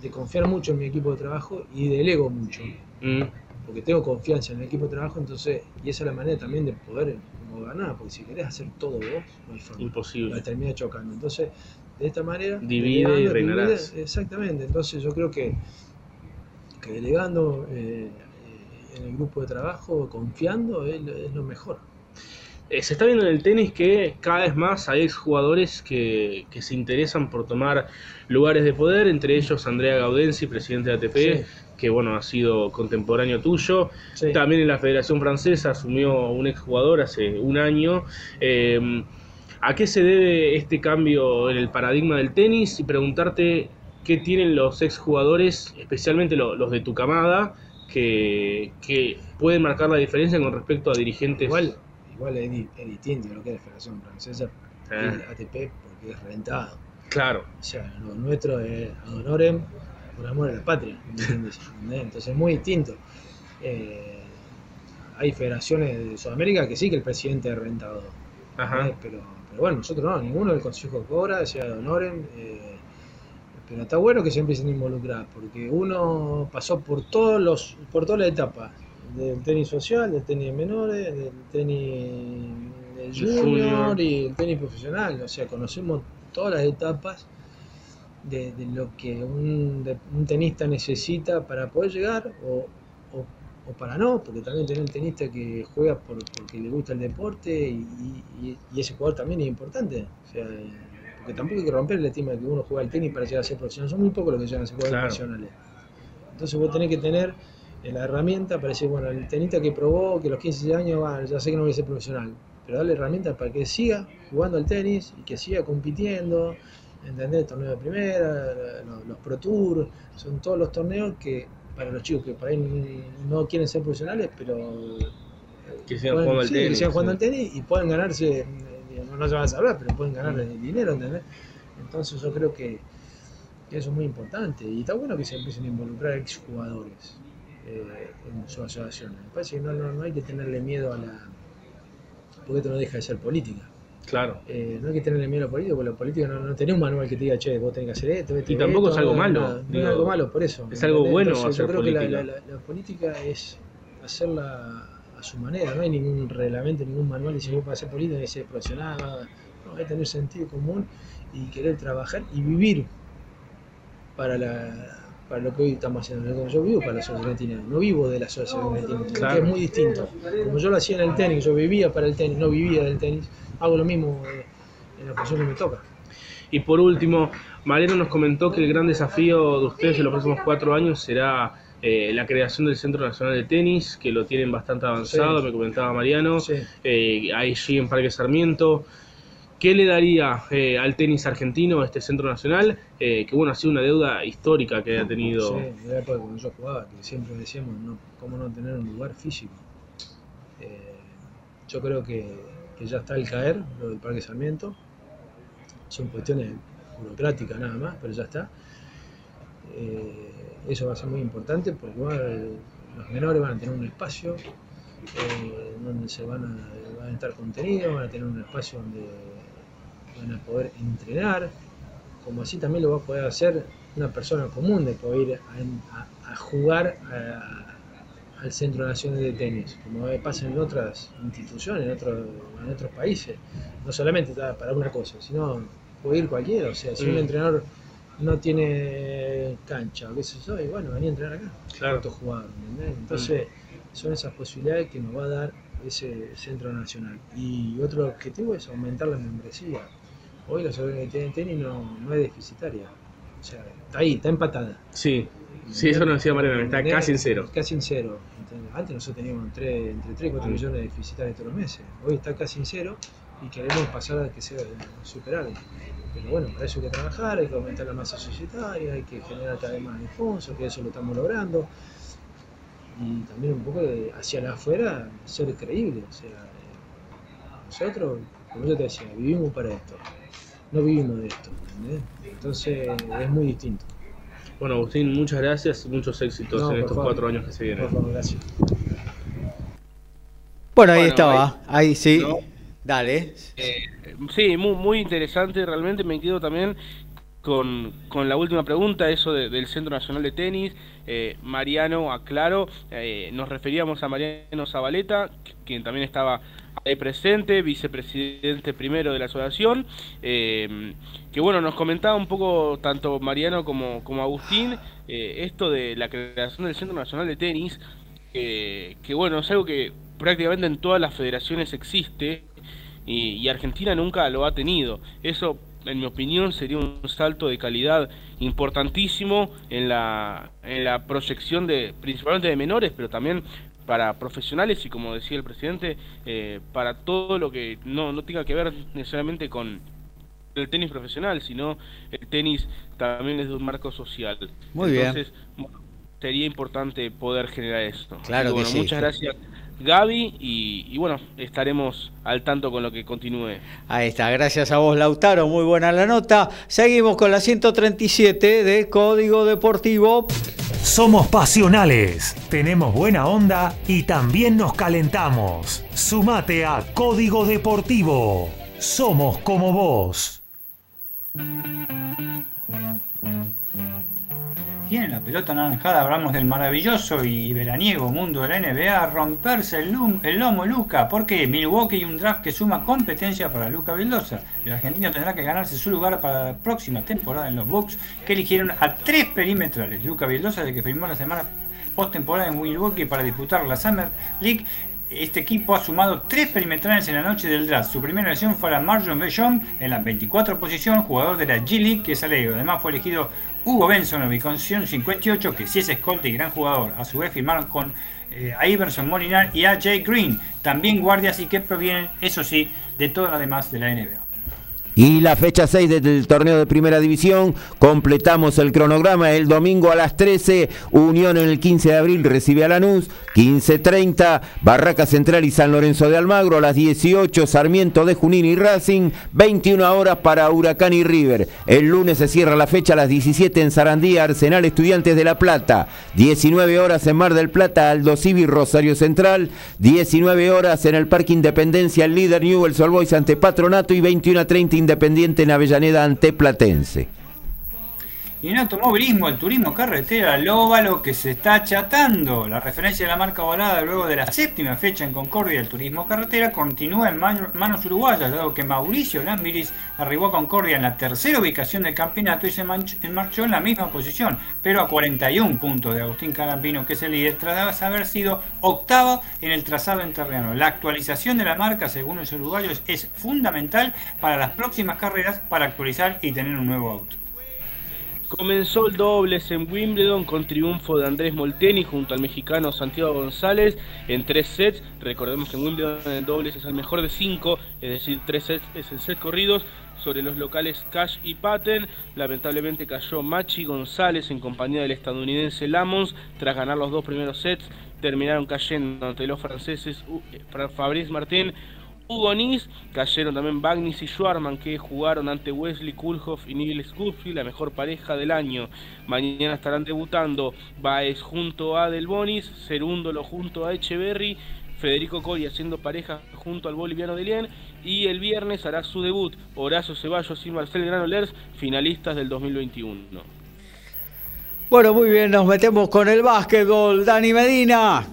de confiar mucho en mi equipo de trabajo y delego mucho. Mm. Porque tengo confianza en el equipo de trabajo, entonces, y esa es la manera también de poder ganar, porque si querés hacer todo vos, no hay forma. Imposible. La termina chocando. Entonces, de esta manera. Divide y reinarás. exactamente, entonces yo creo que, que delegando eh, en el grupo de trabajo, confiando, es, lo mejor. Eh, se está viendo en el tenis que cada vez más hay exjugadores que, que se interesan por tomar lugares de poder, entre ellos Andrea Gaudenzi, presidente de ATP, que bueno, ha sido contemporáneo tuyo. También en la Federación Francesa asumió un exjugador hace un año. Eh, ¿A qué se debe este cambio en el paradigma del tenis? Y preguntarte qué tienen los exjugadores, especialmente los de tu camada, que, pueden marcar la diferencia con respecto a dirigentes. Igual, igual es, distinto lo que es la Federación Francesa, ah. ATP, porque es rentado. Claro. O sea, lo nuestro es honorem por amor a la patria. Entonces es muy distinto. Eh, hay federaciones de Sudamérica que sí que el presidente es rentado. Ajá. Pero, pero, bueno, nosotros no, ninguno del Consejo cobra, sea de honorem. Eh, pero está bueno que se empiecen a involucrar, porque uno pasó por todos los, por todas las etapas, del tenis social, del tenis de menores, del tenis junior y el tenis profesional. O sea, conocemos todas las etapas de, lo que un, tenista necesita para poder llegar o, para no, porque también tiene el tenista que juega por, porque le gusta el deporte y, ese jugador también es importante. O sea, porque tampoco hay que romper el estima de que uno juega al tenis para llegar a ser profesional. Son muy pocos los que llegan a ser profesionales. Entonces vos tenés que tener eh, la herramienta para decir, bueno, el tenista que probó que a los 15 años, ya sé que no voy a ser profesional, pero darle herramientas para que siga jugando al tenis y que siga compitiendo, ¿entendés? El torneo de primera, los, Pro Tour, son todos los torneos que para los chicos que por ahí no quieren ser profesionales, pero que sigan jugando al tenis. Que sigan jugando al tenis y pueden ganarse no se van a saber, pero pueden ganar dinero, ¿entendés? Entonces yo creo que, eso es muy importante y está bueno que se empiecen a involucrar exjugadores eh, en su asociación. Me parece que no, no, hay que tenerle miedo a la... porque esto no deja de ser política. Claro. Eh, no hay que tenerle miedo a la política, porque la política no, no un manual que te diga, che, vos tenés que hacer esto. y tampoco es algo malo. No, es algo malo, por eso. Es algo bueno hacer Yo creo que la, la, política es hacerla a su manera, no hay ningún reglamento, ningún manual y si vos para hacer política hay que ser profesional, no, hay que tener sentido común y querer trabajar y vivir para la para lo que hoy estamos haciendo. Yo vivo para la sociedad argentina, no vivo de la sociedad argentina, que es muy distinto. Como yo lo hacía en el tenis, yo vivía para el tenis, no vivía del tenis, hago lo mismo en la función que me toca. Y por último, Mariano nos comentó que el gran desafío de ustedes en los próximos cuatro años será eh, la creación del Centro Nacional de Tenis, que lo tienen bastante avanzado, me comentaba Mariano, eh, allí en Parque Sarmiento. ¿Qué le daría eh, al tenis argentino este centro nacional? que bueno, ha sido una deuda histórica que ha tenido. Sí, de época cuando yo jugaba, que siempre decíamos, no, ¿cómo no tener un lugar físico? yo creo que, que, ya está el caer, lo del Parque Sarmiento. Son cuestiones burocráticas nada más, pero ya está. Eso va a ser muy importante porque los menores van a tener un espacio eh, donde se van a, a estar contenidos, van a tener un espacio donde van a poder entrenar, como así también lo va a poder hacer una persona común de poder ir a, jugar al Centro Nacional de Tenis, como pasa en otras instituciones, en, en otros países. No solamente para una cosa, sino puede ir cualquiera. O sea, si un mm. entrenador no tiene cancha o qué sé yo, y bueno, venía a entrenar acá. Claro. Jugador, Entonces, son esas posibilidades que nos va a dar ese centro nacional. Y otro objetivo es aumentar la membresía. Hoy la que tiene tenis no, no es deficitaria. O sea, está ahí, está empatada. Sí, sí, eso nos decía Mariano, está casi en cero. Casi en cero. Antes nosotros teníamos entre 3 y 4 millones de deficitarios todos los meses. Hoy está casi en cero y queremos pasar a que sea superable. Pero bueno, para eso hay que trabajar, hay que aumentar la masa societaria, hay que generar cada vez más sponsors, que eso lo estamos logrando. Y también un poco de, hacia la afuera ser creíble. O sea, nosotros, como yo te decía, vivimos para esto, no vivimos de esto. Entonces es muy distinto. Bueno, Agustín, muchas gracias, muchos éxitos en estos cuatro años que se vienen. Por favor, gracias. Bueno, ahí estaba, ahí, sí. Dale. Eh, sí, muy, muy interesante, realmente me quedo también con, con, la última pregunta, eso del Centro Nacional de Tenis. Eh, Mariano, aclaro, eh, nos referíamos a Mariano Zabaleta, quien también estaba ahí presente, vicepresidente primero de la asociación, eh, que bueno, nos comentaba un poco tanto Mariano como, como Agustín eh, esto de la creación del Centro Nacional de Tenis, que bueno, es algo que prácticamente en todas las federaciones existe y, Argentina nunca lo ha tenido. Eso en mi opinión, sería un salto de calidad importantísimo en la, en la proyección de, principalmente de menores, pero también para profesionales y como decía el presidente, eh, para todo lo que no, no tenga que ver necesariamente con el tenis profesional, sino el tenis también es de un marco social. Muy Entonces, sería importante poder generar esto. Claro bueno, sí. Muchas gracias. Gaby y, bueno, estaremos al tanto con lo que continúe. Ahí está, gracias a vos Lautaro, muy buena la nota. Seguimos con la 137 de Código Deportivo. Somos pasionales, tenemos buena onda y también nos calentamos. Sumate a Código Deportivo. Somos como vos. Tiene la pelota anaranjada, hablamos del maravilloso y veraniego mundo de la NBA, romperse el, el lomo Luca, porque Milwaukee y un draft que suma competencia para Luca Vildosa. El argentino tendrá que ganarse su lugar para la próxima temporada en los Bucks, que eligieron a tres perimetrales. Luca Vildosa, de que firmó la semana postemporada en Milwaukee para disputar la Summer League, este equipo ha sumado tres perimetrales en la noche del draft. Su primera elección fue la Marjon Bellon en la 24 posición, jugador de la G League que es alegre. Además fue elegido Hugo Benson en la ubicación 58, que sí es escolta y gran jugador. A su vez firmaron con eh, a Iverson Molinar y a Jay Green, también guardias y que provienen, eso sí, de todas las demás de la NBA. Y la fecha 6 del torneo de primera división, completamos el cronograma. El domingo a las 13, Unión en el 15 de abril recibe a Lanús, 15.30, Barraca Central y San Lorenzo de Almagro, a las 18, Sarmiento de Junín y Racing, 21 horas para Huracán y River. El lunes se cierra la fecha a las 17 en Sarandía, Arsenal Estudiantes de La Plata, 19 horas en Mar del Plata, Aldo Civi, Rosario Central, 19 horas en el Parque Independencia, el líder Newell's Old Boys ante Patronato. Y 21 a 30 Independiente en Avellaneda ante Platense. Y en automovilismo, el turismo carretera, el óvalo que se está achatando. La referencia de la marca volada luego de la séptima fecha en Concordia del turismo carretera continúa en manos uruguayas, dado que Mauricio Lambiris arribó a Concordia en la tercera ubicación del campeonato y se marchó en la misma posición, pero a 41 puntos de Agustín Carambino, que es el líder, tras haber sido octavo en el trazado en terreno. La actualización de la marca, según los uruguayos, es fundamental para las próximas carreras para actualizar y tener un nuevo auto. Comenzó el dobles en Wimbledon con triunfo de Andrés Molteni junto al mexicano Santiago González en tres sets. Recordemos que en Wimbledon el dobles es el mejor de cinco, es decir, tres sets es el set corridos sobre los locales Cash y Patten. Lamentablemente cayó Machi González en compañía del estadounidense Lamons tras ganar los dos primeros sets. Terminaron cayendo ante los franceses eh, Fabrice Martín Hugo Nis, cayeron también Bagnis y Schwarman que jugaron ante Wesley Kulhoff y Neil Scoopfield, la mejor pareja del año. Mañana estarán debutando Baez junto a Del Bonis, Cerúndolo junto a Echeverry, Federico Coria haciendo pareja junto al boliviano Delien y el viernes hará su debut Horacio Ceballos y Marcel Granolers, finalistas del 2021. Bueno, muy bien, nos metemos con el básquetbol. Dani Medina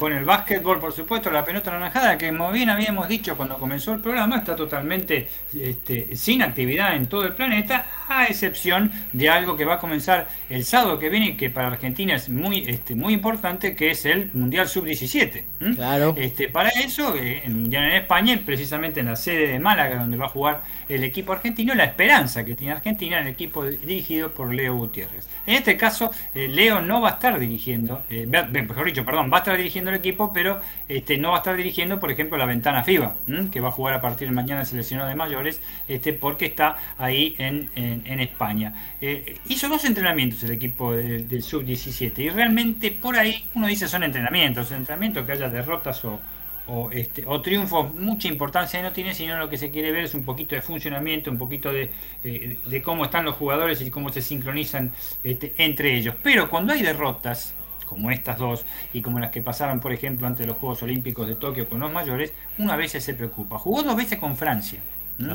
con el básquetbol, por supuesto, la pelota naranjada, que como bien habíamos dicho cuando comenzó el programa, está totalmente este, sin actividad en todo el planeta, a excepción de algo que va a comenzar el sábado que viene, que para Argentina es muy, este, muy importante, que es el Mundial Sub-17. Claro. Este, para eso, eh, el Mundial en España, precisamente en la sede de Málaga, donde va a jugar el equipo argentino, la esperanza que tiene Argentina, el equipo dirigido por Leo Gutiérrez. En este caso, eh, Leo no va a estar dirigiendo, eh, mejor dicho, perdón, va a estar dirigiendo el equipo, pero este, no va a estar dirigiendo, por ejemplo, la ventana FIBA, que va a jugar a partir de mañana seleccionado de mayores, este, porque está ahí en, en, España. Eh, hizo dos entrenamientos el equipo del, sub-17 y realmente por ahí uno dice son entrenamientos, entrenamientos que haya derrotas o, o, este, triunfos, mucha importancia no tiene, sino lo que se quiere ver es un poquito de funcionamiento, un poquito de, eh, de cómo están los jugadores y cómo se sincronizan este, entre ellos. Pero cuando hay derrotas, como estas dos y como las que pasaron, por ejemplo, ante los Juegos Olímpicos de Tokio con los mayores, una vez se preocupa. Jugó dos veces con Francia.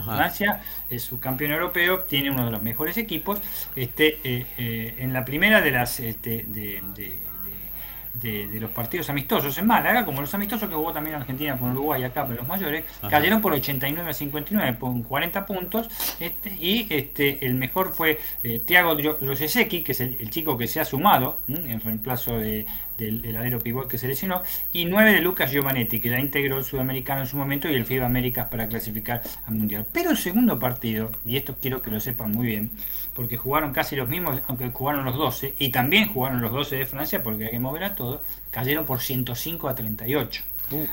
Francia es su campeón europeo, tiene uno de los mejores equipos. Este, eh, eh, en la primera de las este, de, de, los partidos amistosos en Málaga, como los amistosos que jugó también Argentina con Uruguay acá, pero los mayores, cayeron por 89 a 59, con 40 puntos, este, y este el mejor fue eh, Thiago que es el, chico que se ha sumado en reemplazo de, del, alero pivot que se lesionó, y 9 de Lucas Giovanetti, que ya integró el sudamericano en su momento y el FIBA Américas para clasificar al Mundial. Pero el segundo partido, y esto quiero que lo sepan muy bien, porque jugaron casi los mismos, aunque jugaron los 12, y también jugaron los 12 de Francia, porque hay que mover a todos, cayeron por 105 a 38.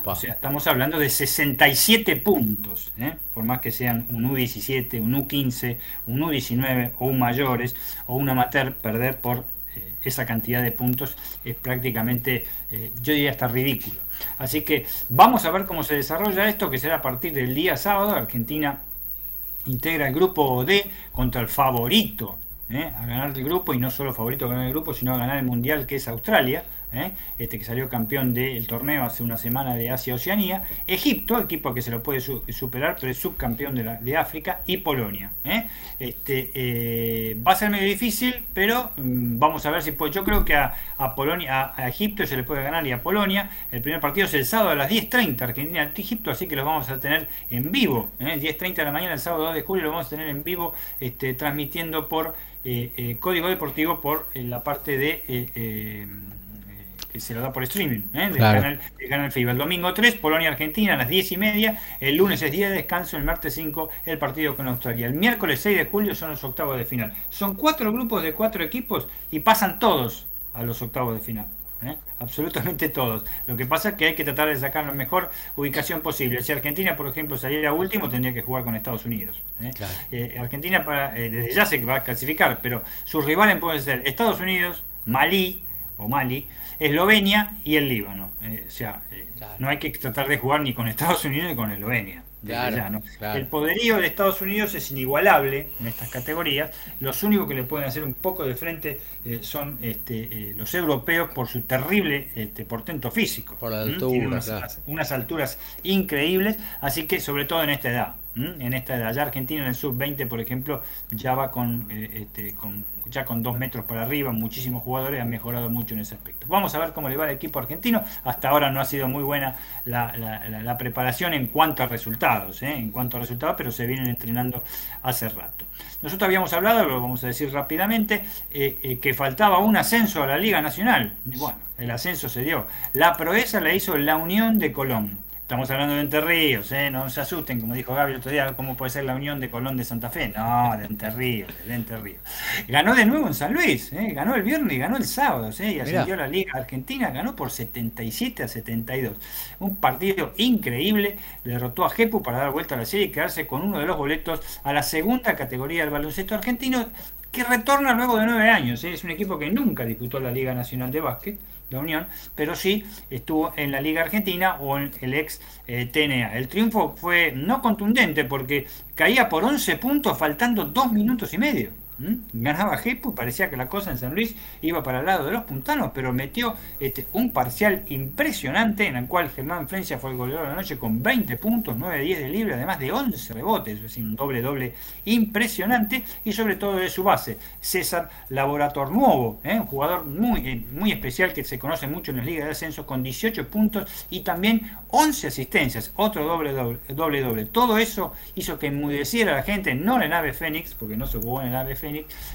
O sea, estamos hablando de 67 puntos, ¿eh? por más que sean un U17, un U15, un U19 o un mayores o un amateur, perder por eh, esa cantidad de puntos es prácticamente, eh, yo diría hasta ridículo. Así que vamos a ver cómo se desarrolla esto, que será a partir del día sábado. Argentina integra el grupo D contra el favorito ¿eh? a ganar el grupo, y no solo favorito a ganar el grupo, sino a ganar el mundial que es Australia. ¿Eh? este que salió campeón del torneo hace una semana de Asia-Oceanía, Egipto, equipo que se lo puede superar, pero es subcampeón de, de África, y Polonia. ¿eh? Este, eh, va a ser medio difícil, pero mm, vamos a ver si puede. Yo creo que a, Polonia, a, Egipto se le puede ganar y a Polonia. El primer partido es el sábado a las 10.30, Argentina-Egipto, así que los vamos a tener en vivo. 10.30 de la mañana, el sábado 2 de julio, lo vamos a tener en vivo, este, transmitiendo por Código Deportivo por la parte de se lo da por streaming, ¿eh? del, canal, del, FIBA. El domingo 3, Polonia-Argentina a las 10 y media. El lunes es día de descanso. El martes 5, el partido con Australia. El miércoles 6 de julio son los octavos de final. Son cuatro grupos de cuatro equipos y pasan todos a los octavos de final. ¿eh? absolutamente todos. Lo que pasa es que hay que tratar de sacar la mejor ubicación posible. Si Argentina, por ejemplo, saliera último, tendría que jugar con Estados Unidos. ¿eh? Argentina para, desde ya se va a clasificar, pero sus rivales pueden ser Estados Unidos, Malí o Mali, Eslovenia y el Líbano. Eh, o sea, eh, no hay que tratar de jugar ni con Estados Unidos ni con Eslovenia. El poderío de Estados Unidos es inigualable en estas categorías. Los únicos que le pueden hacer un poco de frente eh, son este, los europeos por su terrible este, portento físico. Por la altura, unas, alturas increíbles, así que sobre todo en esta edad. En esta edad, ya Argentina en el sub-20, por ejemplo, ya va con, este, con ya con dos metros para arriba, muchísimos jugadores han mejorado mucho en ese aspecto. Vamos a ver cómo le va al equipo argentino. Hasta ahora no ha sido muy buena la, preparación en cuanto a resultados, ¿eh? en cuanto a resultados, pero se vienen entrenando hace rato. Nosotros habíamos hablado, lo vamos a decir rápidamente, eh, eh, que faltaba un ascenso a la Liga Nacional. Y bueno, el ascenso se dio. La proeza la hizo la Unión de Colón. Estamos hablando de Entre Ríos, ¿eh? no se asusten, como dijo Gaby el otro día, ¿cómo puede ser la unión de Colón de Santa Fe? No, de Entre Ríos, de Entre Ríos. Ganó de nuevo en San Luis, ¿eh? ganó el viernes y ganó el sábado, ¿eh? y ascendió a la Liga Argentina, ganó por 77 a 72. Un partido increíble, derrotó a Jepu para dar vuelta a la serie y quedarse con uno de los boletos a la segunda categoría del baloncesto argentino, que retorna luego de nueve años. ¿eh? Es un equipo que nunca disputó la Liga Nacional de Básquet la Unión, pero sí estuvo en la Liga Argentina o en el ex eh, TNA. El triunfo fue no contundente porque caía por 11 puntos faltando dos minutos y medio. ¿Mm? Ganaba Jepu, parecía que la cosa en San Luis iba para el lado de los puntanos, pero metió este, un parcial impresionante en el cual Germán Frencia fue el goleador de la noche con 20 puntos, 9-10 de libre, además de 11 rebotes, es decir, un doble-doble impresionante y sobre todo de su base, César Laborator Nuevo, ¿eh? un jugador muy, eh, muy especial que se conoce mucho en las ligas de ascenso con 18 puntos y también 11 asistencias, otro doble-doble. Todo eso hizo que enmudeciera a la gente, no en el AVE Fénix, porque no se jugó en el AVE Fénix,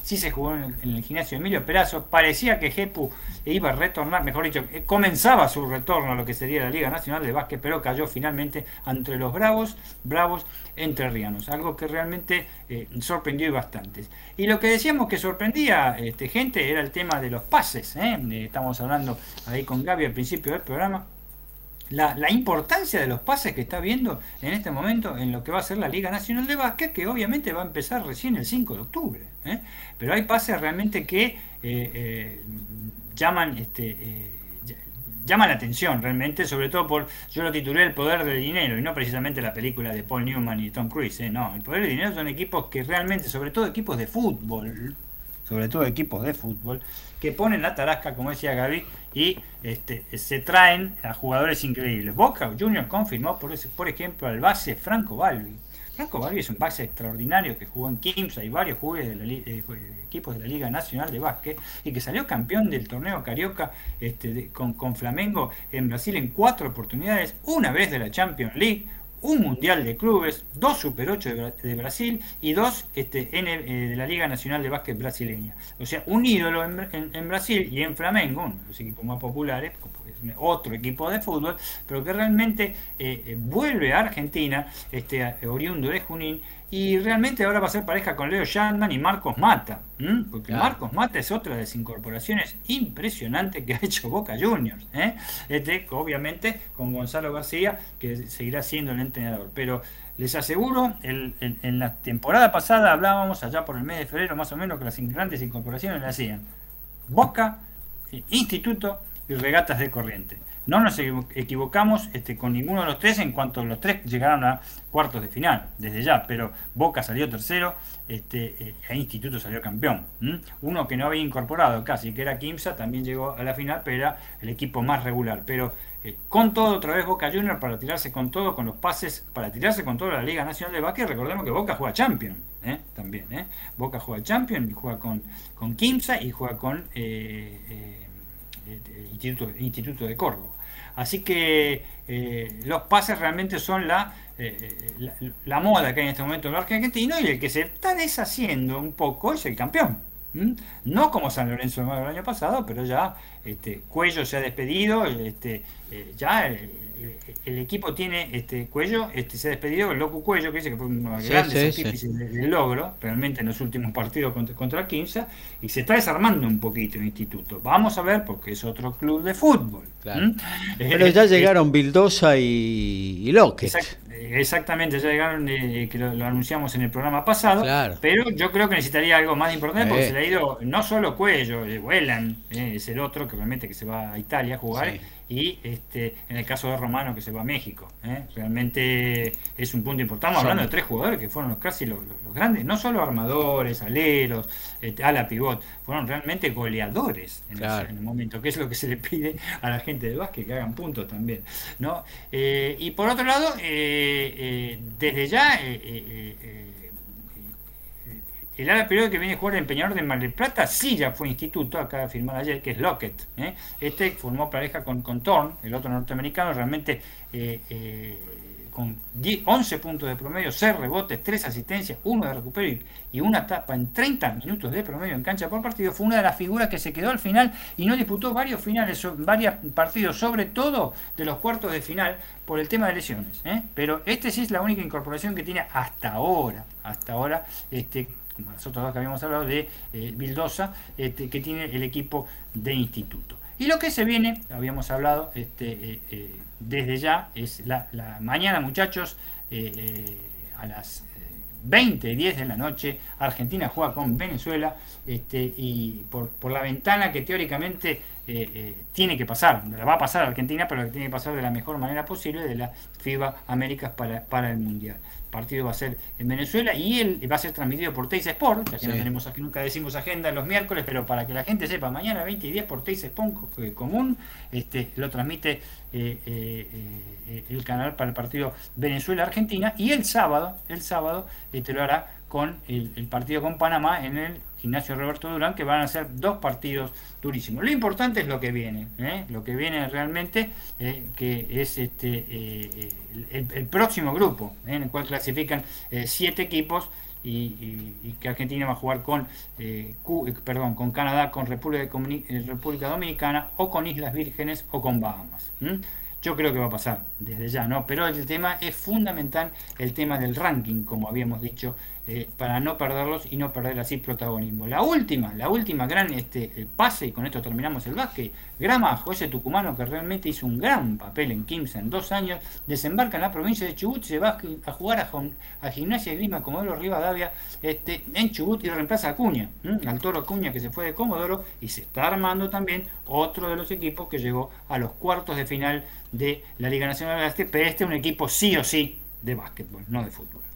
sí se jugó en el, gimnasio Emilio Perazo. Parecía que Jepu iba a retornar, mejor dicho, eh, comenzaba su retorno a lo que sería la Liga Nacional de Básquet, pero cayó finalmente entre los Bravos, Bravos Rianos, algo que realmente eh, sorprendió bastante. Y lo que decíamos que sorprendía este, gente era el tema de los pases. ¿eh? Estamos hablando ahí con Gaby al principio del programa la, importancia de los pases que está viendo en este momento en lo que va a ser la Liga Nacional de Básquet, que obviamente va a empezar recién el 5 de octubre. ¿eh? Pero hay pases realmente que eh, eh, llaman este, llaman la atención realmente, sobre todo por, yo lo titulé El Poder del Dinero, y no precisamente la película de Paul Newman y Tom Cruise, no, El Poder del Dinero son equipos que realmente, sobre todo equipos de fútbol, sobre todo equipos de fútbol, que ponen la tarasca, como decía Gaby, y este, se traen a jugadores increíbles. Boca Juniors confirmó, por, por ejemplo, al base Franco Balbi. Franco Barbie es un base extraordinario que jugó en Kimsa y varios de la, eh, equipos de la Liga Nacional de Básquet y que salió campeón del torneo Carioca este, con, con Flamengo en Brasil en cuatro oportunidades, una vez de la Champions League, un Mundial de Clubes, dos Super 8 de, Brasil y dos este, eh, de la Liga Nacional de Básquet brasileña. O sea, un ídolo en, Brasil y en Flamengo, uno de los equipos más populares, otro equipo de fútbol, pero que realmente eh, eh, vuelve a Argentina, este, oriundo de Junín, y realmente ahora va a ser pareja con Leo Shandman y Marcos Mata, porque Marcos Mata es otra de las incorporaciones impresionantes que ha hecho Boca Juniors. ¿eh? Este, obviamente con Gonzalo García, que seguirá siendo el entrenador. Pero les aseguro, en la temporada pasada hablábamos allá por el mes de febrero más o menos que las grandes incorporaciones le hacían Boca, eh, Instituto y Regatas de Corriente. No nos equivocamos este, con ninguno de los tres en cuanto los tres llegaron a cuartos de final, desde ya, pero Boca salió tercero este, eh, e Instituto salió campeón. Uno que no había incorporado casi, que era Kimsa, también llegó a la final, pero era el equipo más regular. Pero eh, con todo, otra vez Boca Junior para tirarse con todo, con los pases, para tirarse con todo la Liga Nacional de Básquet. Recordemos que Boca juega Champion, ¿eh? también. Boca juega Champion y juega con, con Kimsa y juega con Instituto, Instituto de Córdoba. Así que eh, los pases realmente son la, eh, la, moda que hay en este momento en el argentino y el que se está deshaciendo un poco es el campeón. No como San Lorenzo el año pasado, pero ya este, Cuello se ha despedido, este, eh, ya equipo tiene este Cuello, este se ha despedido, el loco Cuello, que dice que fue un grande del logro, realmente en los últimos partidos contra, contra Quinza, y se está desarmando un poquito el instituto. Vamos a ver, porque es otro club de fútbol. Pero ya llegaron Bildosa y, y exactamente, ya llegaron, eh, que lo, anunciamos en el programa pasado, pero yo creo que necesitaría algo más importante porque se le ha ido no solo Cuello, de Wellan, eh, es el otro que realmente que se va a Italia a jugar y este, en el caso de Romano que se va a México. ¿eh? Realmente es un punto importante. Estamos hablando de tres jugadores que fueron los casi los, grandes, no solo armadores, aleros, este, ala pivot, fueron realmente goleadores en, el momento, que es lo que se le pide a la gente de básquet, que hagan puntos también. ¿no? Eh, y por otro lado, eh, desde ya el ala periodo que viene a jugar en Peñador de Mar del Plata sí ya fue instituto, acaba de firmar ayer, que es Lockett. ¿eh? Este formó pareja con, con el otro norteamericano, realmente eh, eh, con 11 puntos de promedio, 6 rebotes, 3 asistencias, 1 de recupero y, una tapa en 30 minutos de promedio en cancha por partido. Fue una de las figuras que se quedó al final y no disputó varios finales, varios partidos, sobre todo de los cuartos de final, por el tema de lesiones. Pero este sí es la única incorporación que tiene hasta ahora, hasta ahora, este, nosotros dos que habíamos hablado de eh, este, que tiene el equipo de instituto. Y lo que se viene, habíamos hablado este, eh, eh, desde ya, es la, mañana muchachos, a las 20 y 10 de la noche, Argentina juega con Venezuela este, y por, la ventana que teóricamente tiene que pasar, la va a pasar Argentina, pero que tiene que pasar de la mejor manera posible de la FIBA Américas para, para el Mundial. Partido va a ser en Venezuela y él va a ser transmitido por Teis Sport, ya que no tenemos aquí, nunca decimos agenda los miércoles, pero para que la gente sepa, mañana 20 y 10 por Teis Sport común, este, lo transmite eh, eh, eh, el canal para el partido Venezuela-Argentina y el sábado, el sábado este, lo hará con el, partido con Panamá en el gimnasio Roberto Durán, que van a ser dos partidos durísimos. Lo importante es lo que viene, ¿eh? lo que viene realmente, eh, que es este eh, el, próximo grupo, en el cual clasifican siete equipos. Y, que Argentina va a jugar con perdón con Canadá, con República, República Dominicana o con Islas Vírgenes o con Bahamas. Yo creo que va a pasar desde ya, ¿no? Pero el tema es fundamental, el tema del ranking, como habíamos dicho eh, para no perderlos y no perder así protagonismo. La última, la última gran este, pase, y con esto terminamos el básquet, Gramajo, ese tucumano que realmente hizo un gran papel en Kimsa en dos años, desembarca en la provincia de Chubut, se va a jugar a, Gimnasia de Grima Comodoro Rivadavia este, en Chubut y reemplaza a Acuña, al toro Acuña que se fue de Comodoro y se está armando también otro de los equipos que llegó a los cuartos de final de la Liga Nacional de Básquet, pero este es un equipo sí o sí de básquetbol, no de fútbol.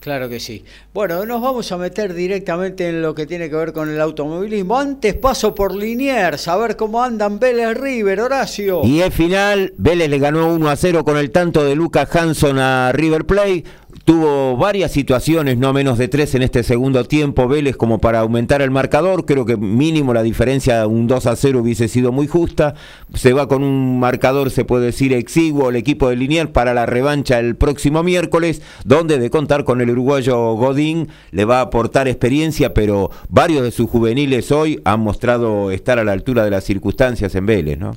Claro que sí. Bueno, nos vamos a meter directamente en lo que tiene que ver con el automovilismo. Antes paso por Liniers, a ver cómo andan Vélez River, Horacio. Y es final, Vélez le ganó 1 a 0 con el tanto de Lucas Hanson a River Play tuvo varias situaciones, no menos de tres en este segundo tiempo, Vélez como para aumentar el marcador, creo que mínimo la diferencia, un 2 a 0 hubiese sido muy justa, se va con un marcador, se puede decir, exiguo el equipo de Linier para la revancha el próximo miércoles, donde de contar con el uruguayo Godín le va a aportar experiencia, pero varios de sus juveniles hoy han mostrado estar a la altura de las circunstancias en Vélez, ¿no?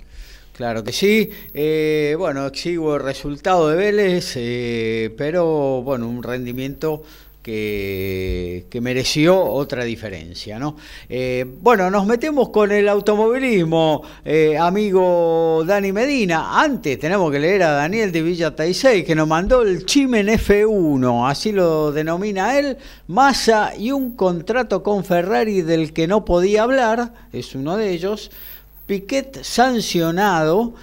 Claro que sí. Eh, bueno, exiguo el resultado de Vélez, eh, pero bueno, un rendimiento que, mereció otra diferencia. ¿no? Eh, bueno, nos metemos con el automovilismo, amigo Dani Medina. Antes tenemos que leer a Daniel de Villa Taisei, que nos mandó el Chimen F1, así lo denomina él, Massa y un contrato con Ferrari del que no podía hablar, es uno de ellos. Piquet sancionado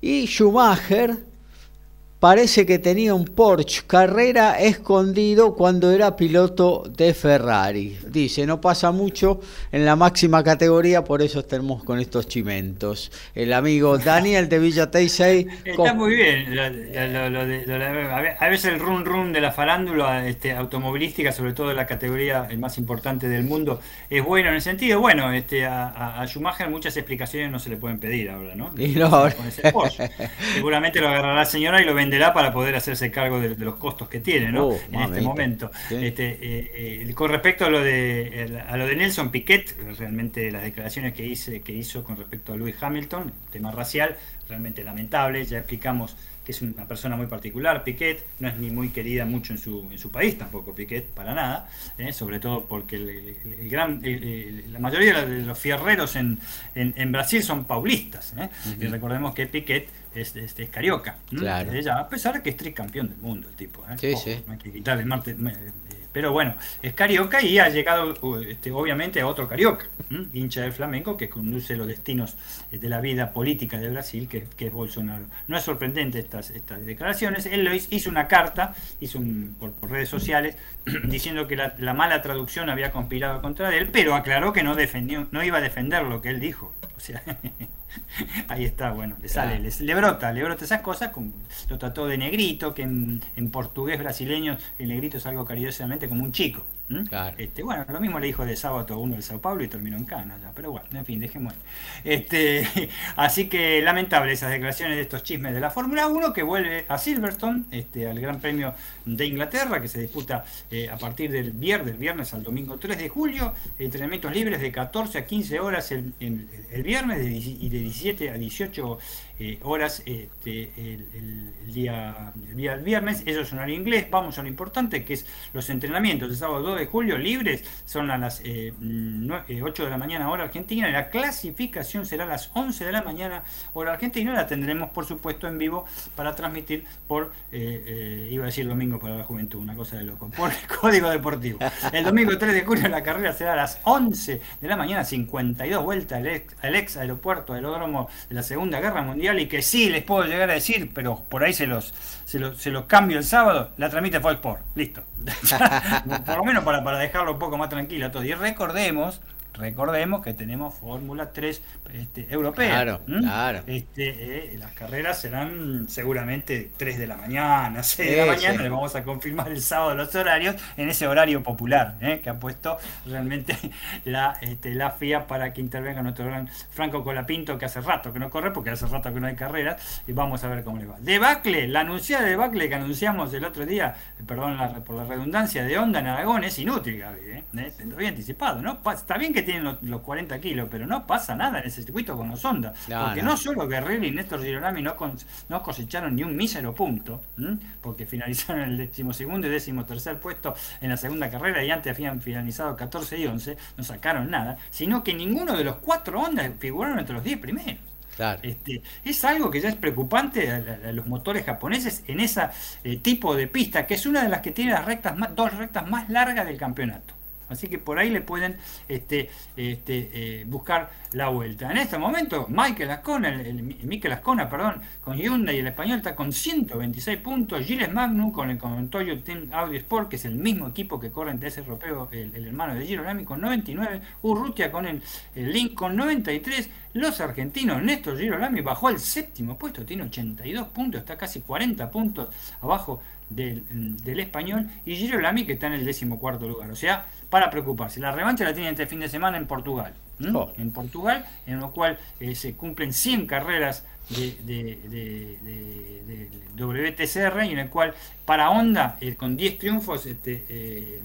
y Schumacher parece que tenía un Porsche Carrera escondido cuando era piloto de Ferrari. Dice, no pasa mucho en la máxima categoría, por eso estamos con estos chimentos. El amigo <laughs> Daniel de Villa Teisei. Está muy bien. a veces el run run de la farándula este, automovilística, sobre todo la categoría más importante del mundo, es bueno en el sentido, bueno, este, a, Schumacher muchas explicaciones no se le pueden pedir ahora, ¿no? <laughs> Seguramente lo agarrará la señora y lo venderá para poder hacerse cargo de, los costos que tiene ¿no? Oh, en este momento. Este, eh, eh, con respecto a lo de a lo de Nelson Piquet, realmente las declaraciones que, hice, que hizo con respecto a Lewis Hamilton, tema racial, realmente lamentable, ya explicamos que es una persona muy particular, Piquet, no es ni muy querida mucho en su, en su país tampoco, Piquet, para nada, ¿eh? sobre todo porque el, gran, la mayoría de los fierreros en, en, Brasil son paulistas, y recordemos que Piquet es, es, carioca. Claro. a pesar de que es tricampeón del mundo el tipo. ¿eh? Sí, sí. No hay que quitarle Marte, pero bueno, es carioca y ha llegado este, obviamente a otro carioca, hincha del Flamengo, que conduce los destinos eh, de la vida política de Brasil, que, es Bolsonaro. No es sorprendente estas, estas declaraciones. Él lo hizo, una carta, hizo un, por, redes sociales, <clears throat> diciendo que la, la, mala traducción había conspirado contra él, pero aclaró que no, defendió, no iba a defender lo que él dijo. O sea, <laughs> <laughs> Ahí está, bueno, le sale, le, brota, le brota esas cosas, lo trató de negrito, que en, portugués brasileño el negrito es algo cariñosamente como un chico. Este, bueno, lo mismo le dijo de sábado a uno del Sao Paulo y terminó en Cana, pero bueno, en fin, dejemos. Este, <laughs> así que lamentable esas declaraciones de estos chismes de la Fórmula 1 que vuelve a Silverstone, este, al Gran Premio de Inglaterra, que se disputa eh, a partir del viernes, del viernes al domingo 3 de julio, entrenamientos libres de 14 a 15 horas el, el, viernes y de 17 a 18 eh, horas este, el, día, el viernes. Eso es horario inglés. Vamos a lo importante que es los entrenamientos de sábado 2 de julio libres. Son a las 8 eh, eh, de la mañana hora argentina. La clasificación será a las 11 de la mañana hora argentina. La tendremos por supuesto en vivo para transmitir por, iba a decir domingo para la juventud, una cosa de loco, por el <laughs> Código Deportivo. El domingo 3 de julio la carrera será a las 11 de la mañana, 52 vueltas al ex, al ex aeropuerto aeródromo de la Segunda Guerra Mundial y que sí les puedo llegar a decir, pero por ahí se los, se los, cambio el sábado, la transmite Fox Sport. Listo. <laughs> por lo menos para, para dejarlo un poco más tranquilo todo. Y recordemos recordemos que tenemos Fórmula 3 este, europea. Claro, claro. Este, eh, las carreras serán seguramente 3 de la mañana, <laughs> 6 de la mañana. Le vamos a confirmar el sábado los horarios en ese horario popular eh, que ha puesto realmente <laughs> la, este, la FIA para que intervenga nuestro gran Franco Colapinto, que hace rato que no corre, porque hace rato que no hay carreras, y vamos a ver cómo le va. Debacle, la anunciada de Debacle que anunciamos el otro día, perdón por la redundancia, de Honda en Aragón, es inútil, Gaby. ¿eh? ¿Eh? Lo había anticipado, ¿no? Está bien que tienen los, 40 kilos, pero no pasa nada en ese circuito con los Honda. porque no. solo Guerrero y Néstor Girolami no, no cosecharon ni un mísero punto, porque finalizaron el decimosegundo y décimo tercer puesto en la segunda carrera y antes habían finalizado 14 y 11, no sacaron nada, sino que ninguno de los cuatro Honda figuraron entre los 10 primeros. Este, es algo que ya es preocupante a, los motores japoneses en ese eh, tipo de pista, que es una de las que tiene las rectas más, dos rectas más largas del campeonato. Así que por ahí le pueden este, este, eh, buscar la vuelta. En este momento, Michael Ascona, el, Michael Ascona, perdón, con Hyundai y el español está con 126 puntos. Gilles Magnum con el con Toyo Team Audi Sport, que es el mismo equipo que corre en TS Europeo, el, hermano de Girolami, con 99. Urrutia con el, Link con 93. Los argentinos, Néstor Girolami bajó al séptimo puesto, tiene 82 puntos, está casi 40 puntos abajo del, español, y Giro Lamy que está en el décimo cuarto lugar. O sea, para preocuparse. La revancha la tienen este fin de semana en Portugal. Oh. En Portugal, en lo cual eh, se cumplen 100 carreras de, de, WTCR y en el cual para Honda, eh, con 10 triunfos, este, eh,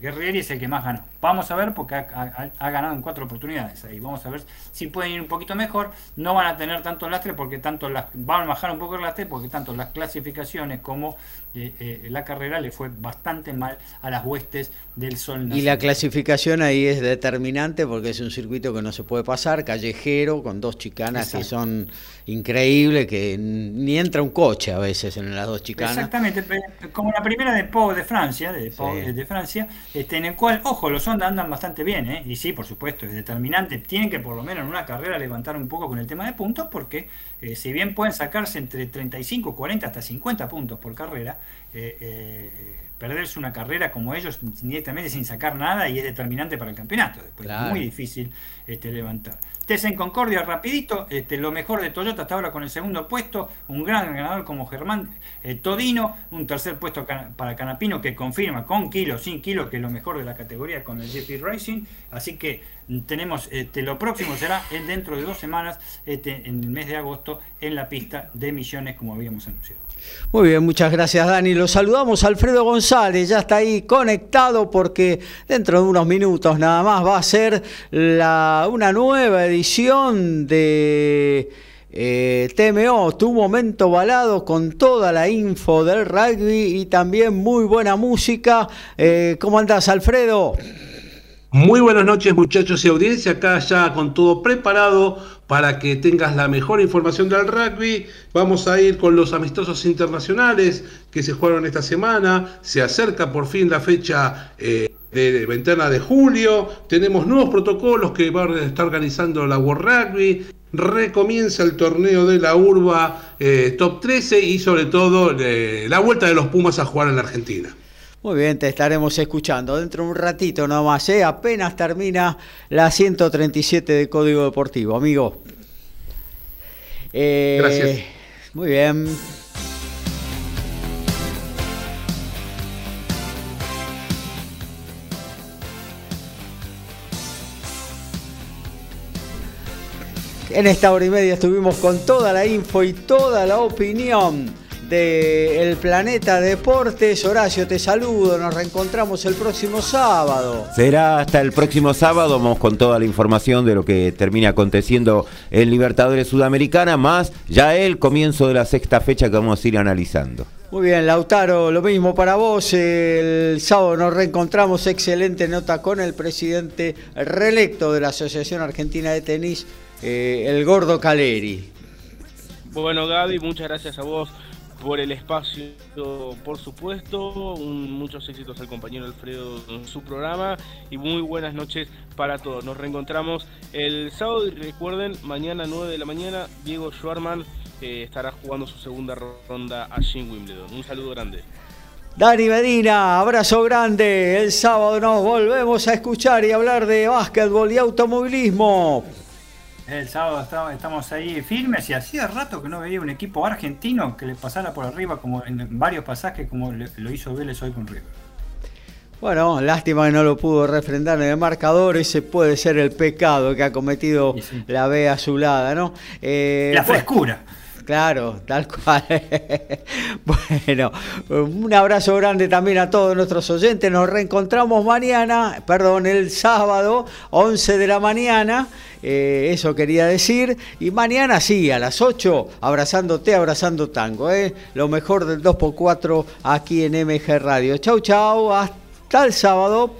Guerrieri es el que más ganó. Vamos a ver porque ha, ganado en cuatro oportunidades ahí. Vamos a ver si pueden ir un poquito mejor. No van a tener tanto lastre porque tanto las van a bajar un poco el lastre porque tanto las clasificaciones como eh, eh, la carrera le fue bastante mal a las huestes del Sol. Y la clasificación ahí es determinante porque es un circuito que no se puede pasar, callejero, con dos chicanas que son increíbles, que ni entra un coche a veces en las dos chicanas. Exactamente, como la primera de Pau de Francia, de, de Francia, este, en el cual, ojo, los Honda andan bastante bien, ¿eh? y sí, por supuesto, es determinante. Tienen que por lo menos en una carrera levantar un poco con el tema de puntos, porque eh, si bien pueden sacarse entre 35, 40 hasta 50 puntos por carrera, eh, eh perderse una carrera como ellos directamente sin sacar nada y es determinante para el campeonato. Después es muy difícil este, levantar. TC en Concordia, rapidito, este, lo mejor de Toyota hasta ahora con el segundo puesto, un gran ganador como Germán eh, Todino, un tercer puesto para Canapino que confirma con kilo, sin kilo, que es lo mejor de la categoría con el GP Racing, así que tenemos este, lo próximo será dentro de dos semanas, este, en el mes de agosto, en la pista de Misiones como habíamos anunciado. Muy bien, muchas gracias Dani. Lo saludamos Alfredo González, ya está ahí conectado porque dentro de unos minutos nada más va a ser la, una nueva edición de eh, TMO, tu momento balado con toda la info del rugby y también muy buena música. Eh, ¿Cómo andás Alfredo? Muy buenas noches muchachos y audiencia, acá ya con todo preparado para que tengas la mejor información del rugby. Vamos a ir con los amistosos internacionales que se jugaron esta semana. Se acerca por fin la fecha eh, de ventana de julio. Tenemos nuevos protocolos que va a estar organizando la World Rugby. Recomienza el torneo de la Urba eh, Top 13 y sobre todo eh, la vuelta de los Pumas a jugar en la Argentina. Muy bien, te estaremos escuchando dentro de un ratito nomás, ¿eh? apenas termina la 137 de Código Deportivo, amigo. Eh, Gracias. Muy bien. En esta hora y media estuvimos con toda la info y toda la opinión de El Planeta Deportes. Horacio, te saludo, nos reencontramos el próximo sábado. Será hasta el próximo sábado, vamos con toda la información de lo que termina aconteciendo en Libertadores Sudamericana, más ya el comienzo de la sexta fecha que vamos a ir analizando. Muy bien, Lautaro, lo mismo para vos. El sábado nos reencontramos. Excelente nota con el presidente reelecto de la Asociación Argentina de Tenis, eh, el Gordo Caleri. Bueno, Gaby, muchas gracias a vos por el espacio, por supuesto. muchos éxitos al compañero Alfredo en su programa y muy buenas noches para todos. Nos reencontramos el sábado y recuerden, mañana 9 de la mañana, Diego Schwarman eh, estará jugando su segunda ronda allí en Wimbledon. Un saludo grande. Dani Medina, abrazo grande. El sábado nos volvemos a escuchar y hablar de básquetbol y automovilismo. El sábado estamos ahí firmes y hacía rato que no veía un equipo argentino que le pasara por arriba como en varios pasajes como lo hizo Vélez hoy con River. Bueno, lástima que no lo pudo refrendar en el marcador, ese puede ser el pecado que ha cometido la B azulada, ¿no? Eh, la frescura. Claro, tal cual. <laughs> bueno, un abrazo grande también a todos nuestros oyentes. Nos reencontramos mañana, perdón, el sábado, 11 de la mañana. Eh, eso quería decir. Y mañana sí, a las 8, abrazándote, abrazando tango. ¿eh? Lo mejor del 2x4 aquí en MG Radio. Chau, chau. Hasta el sábado.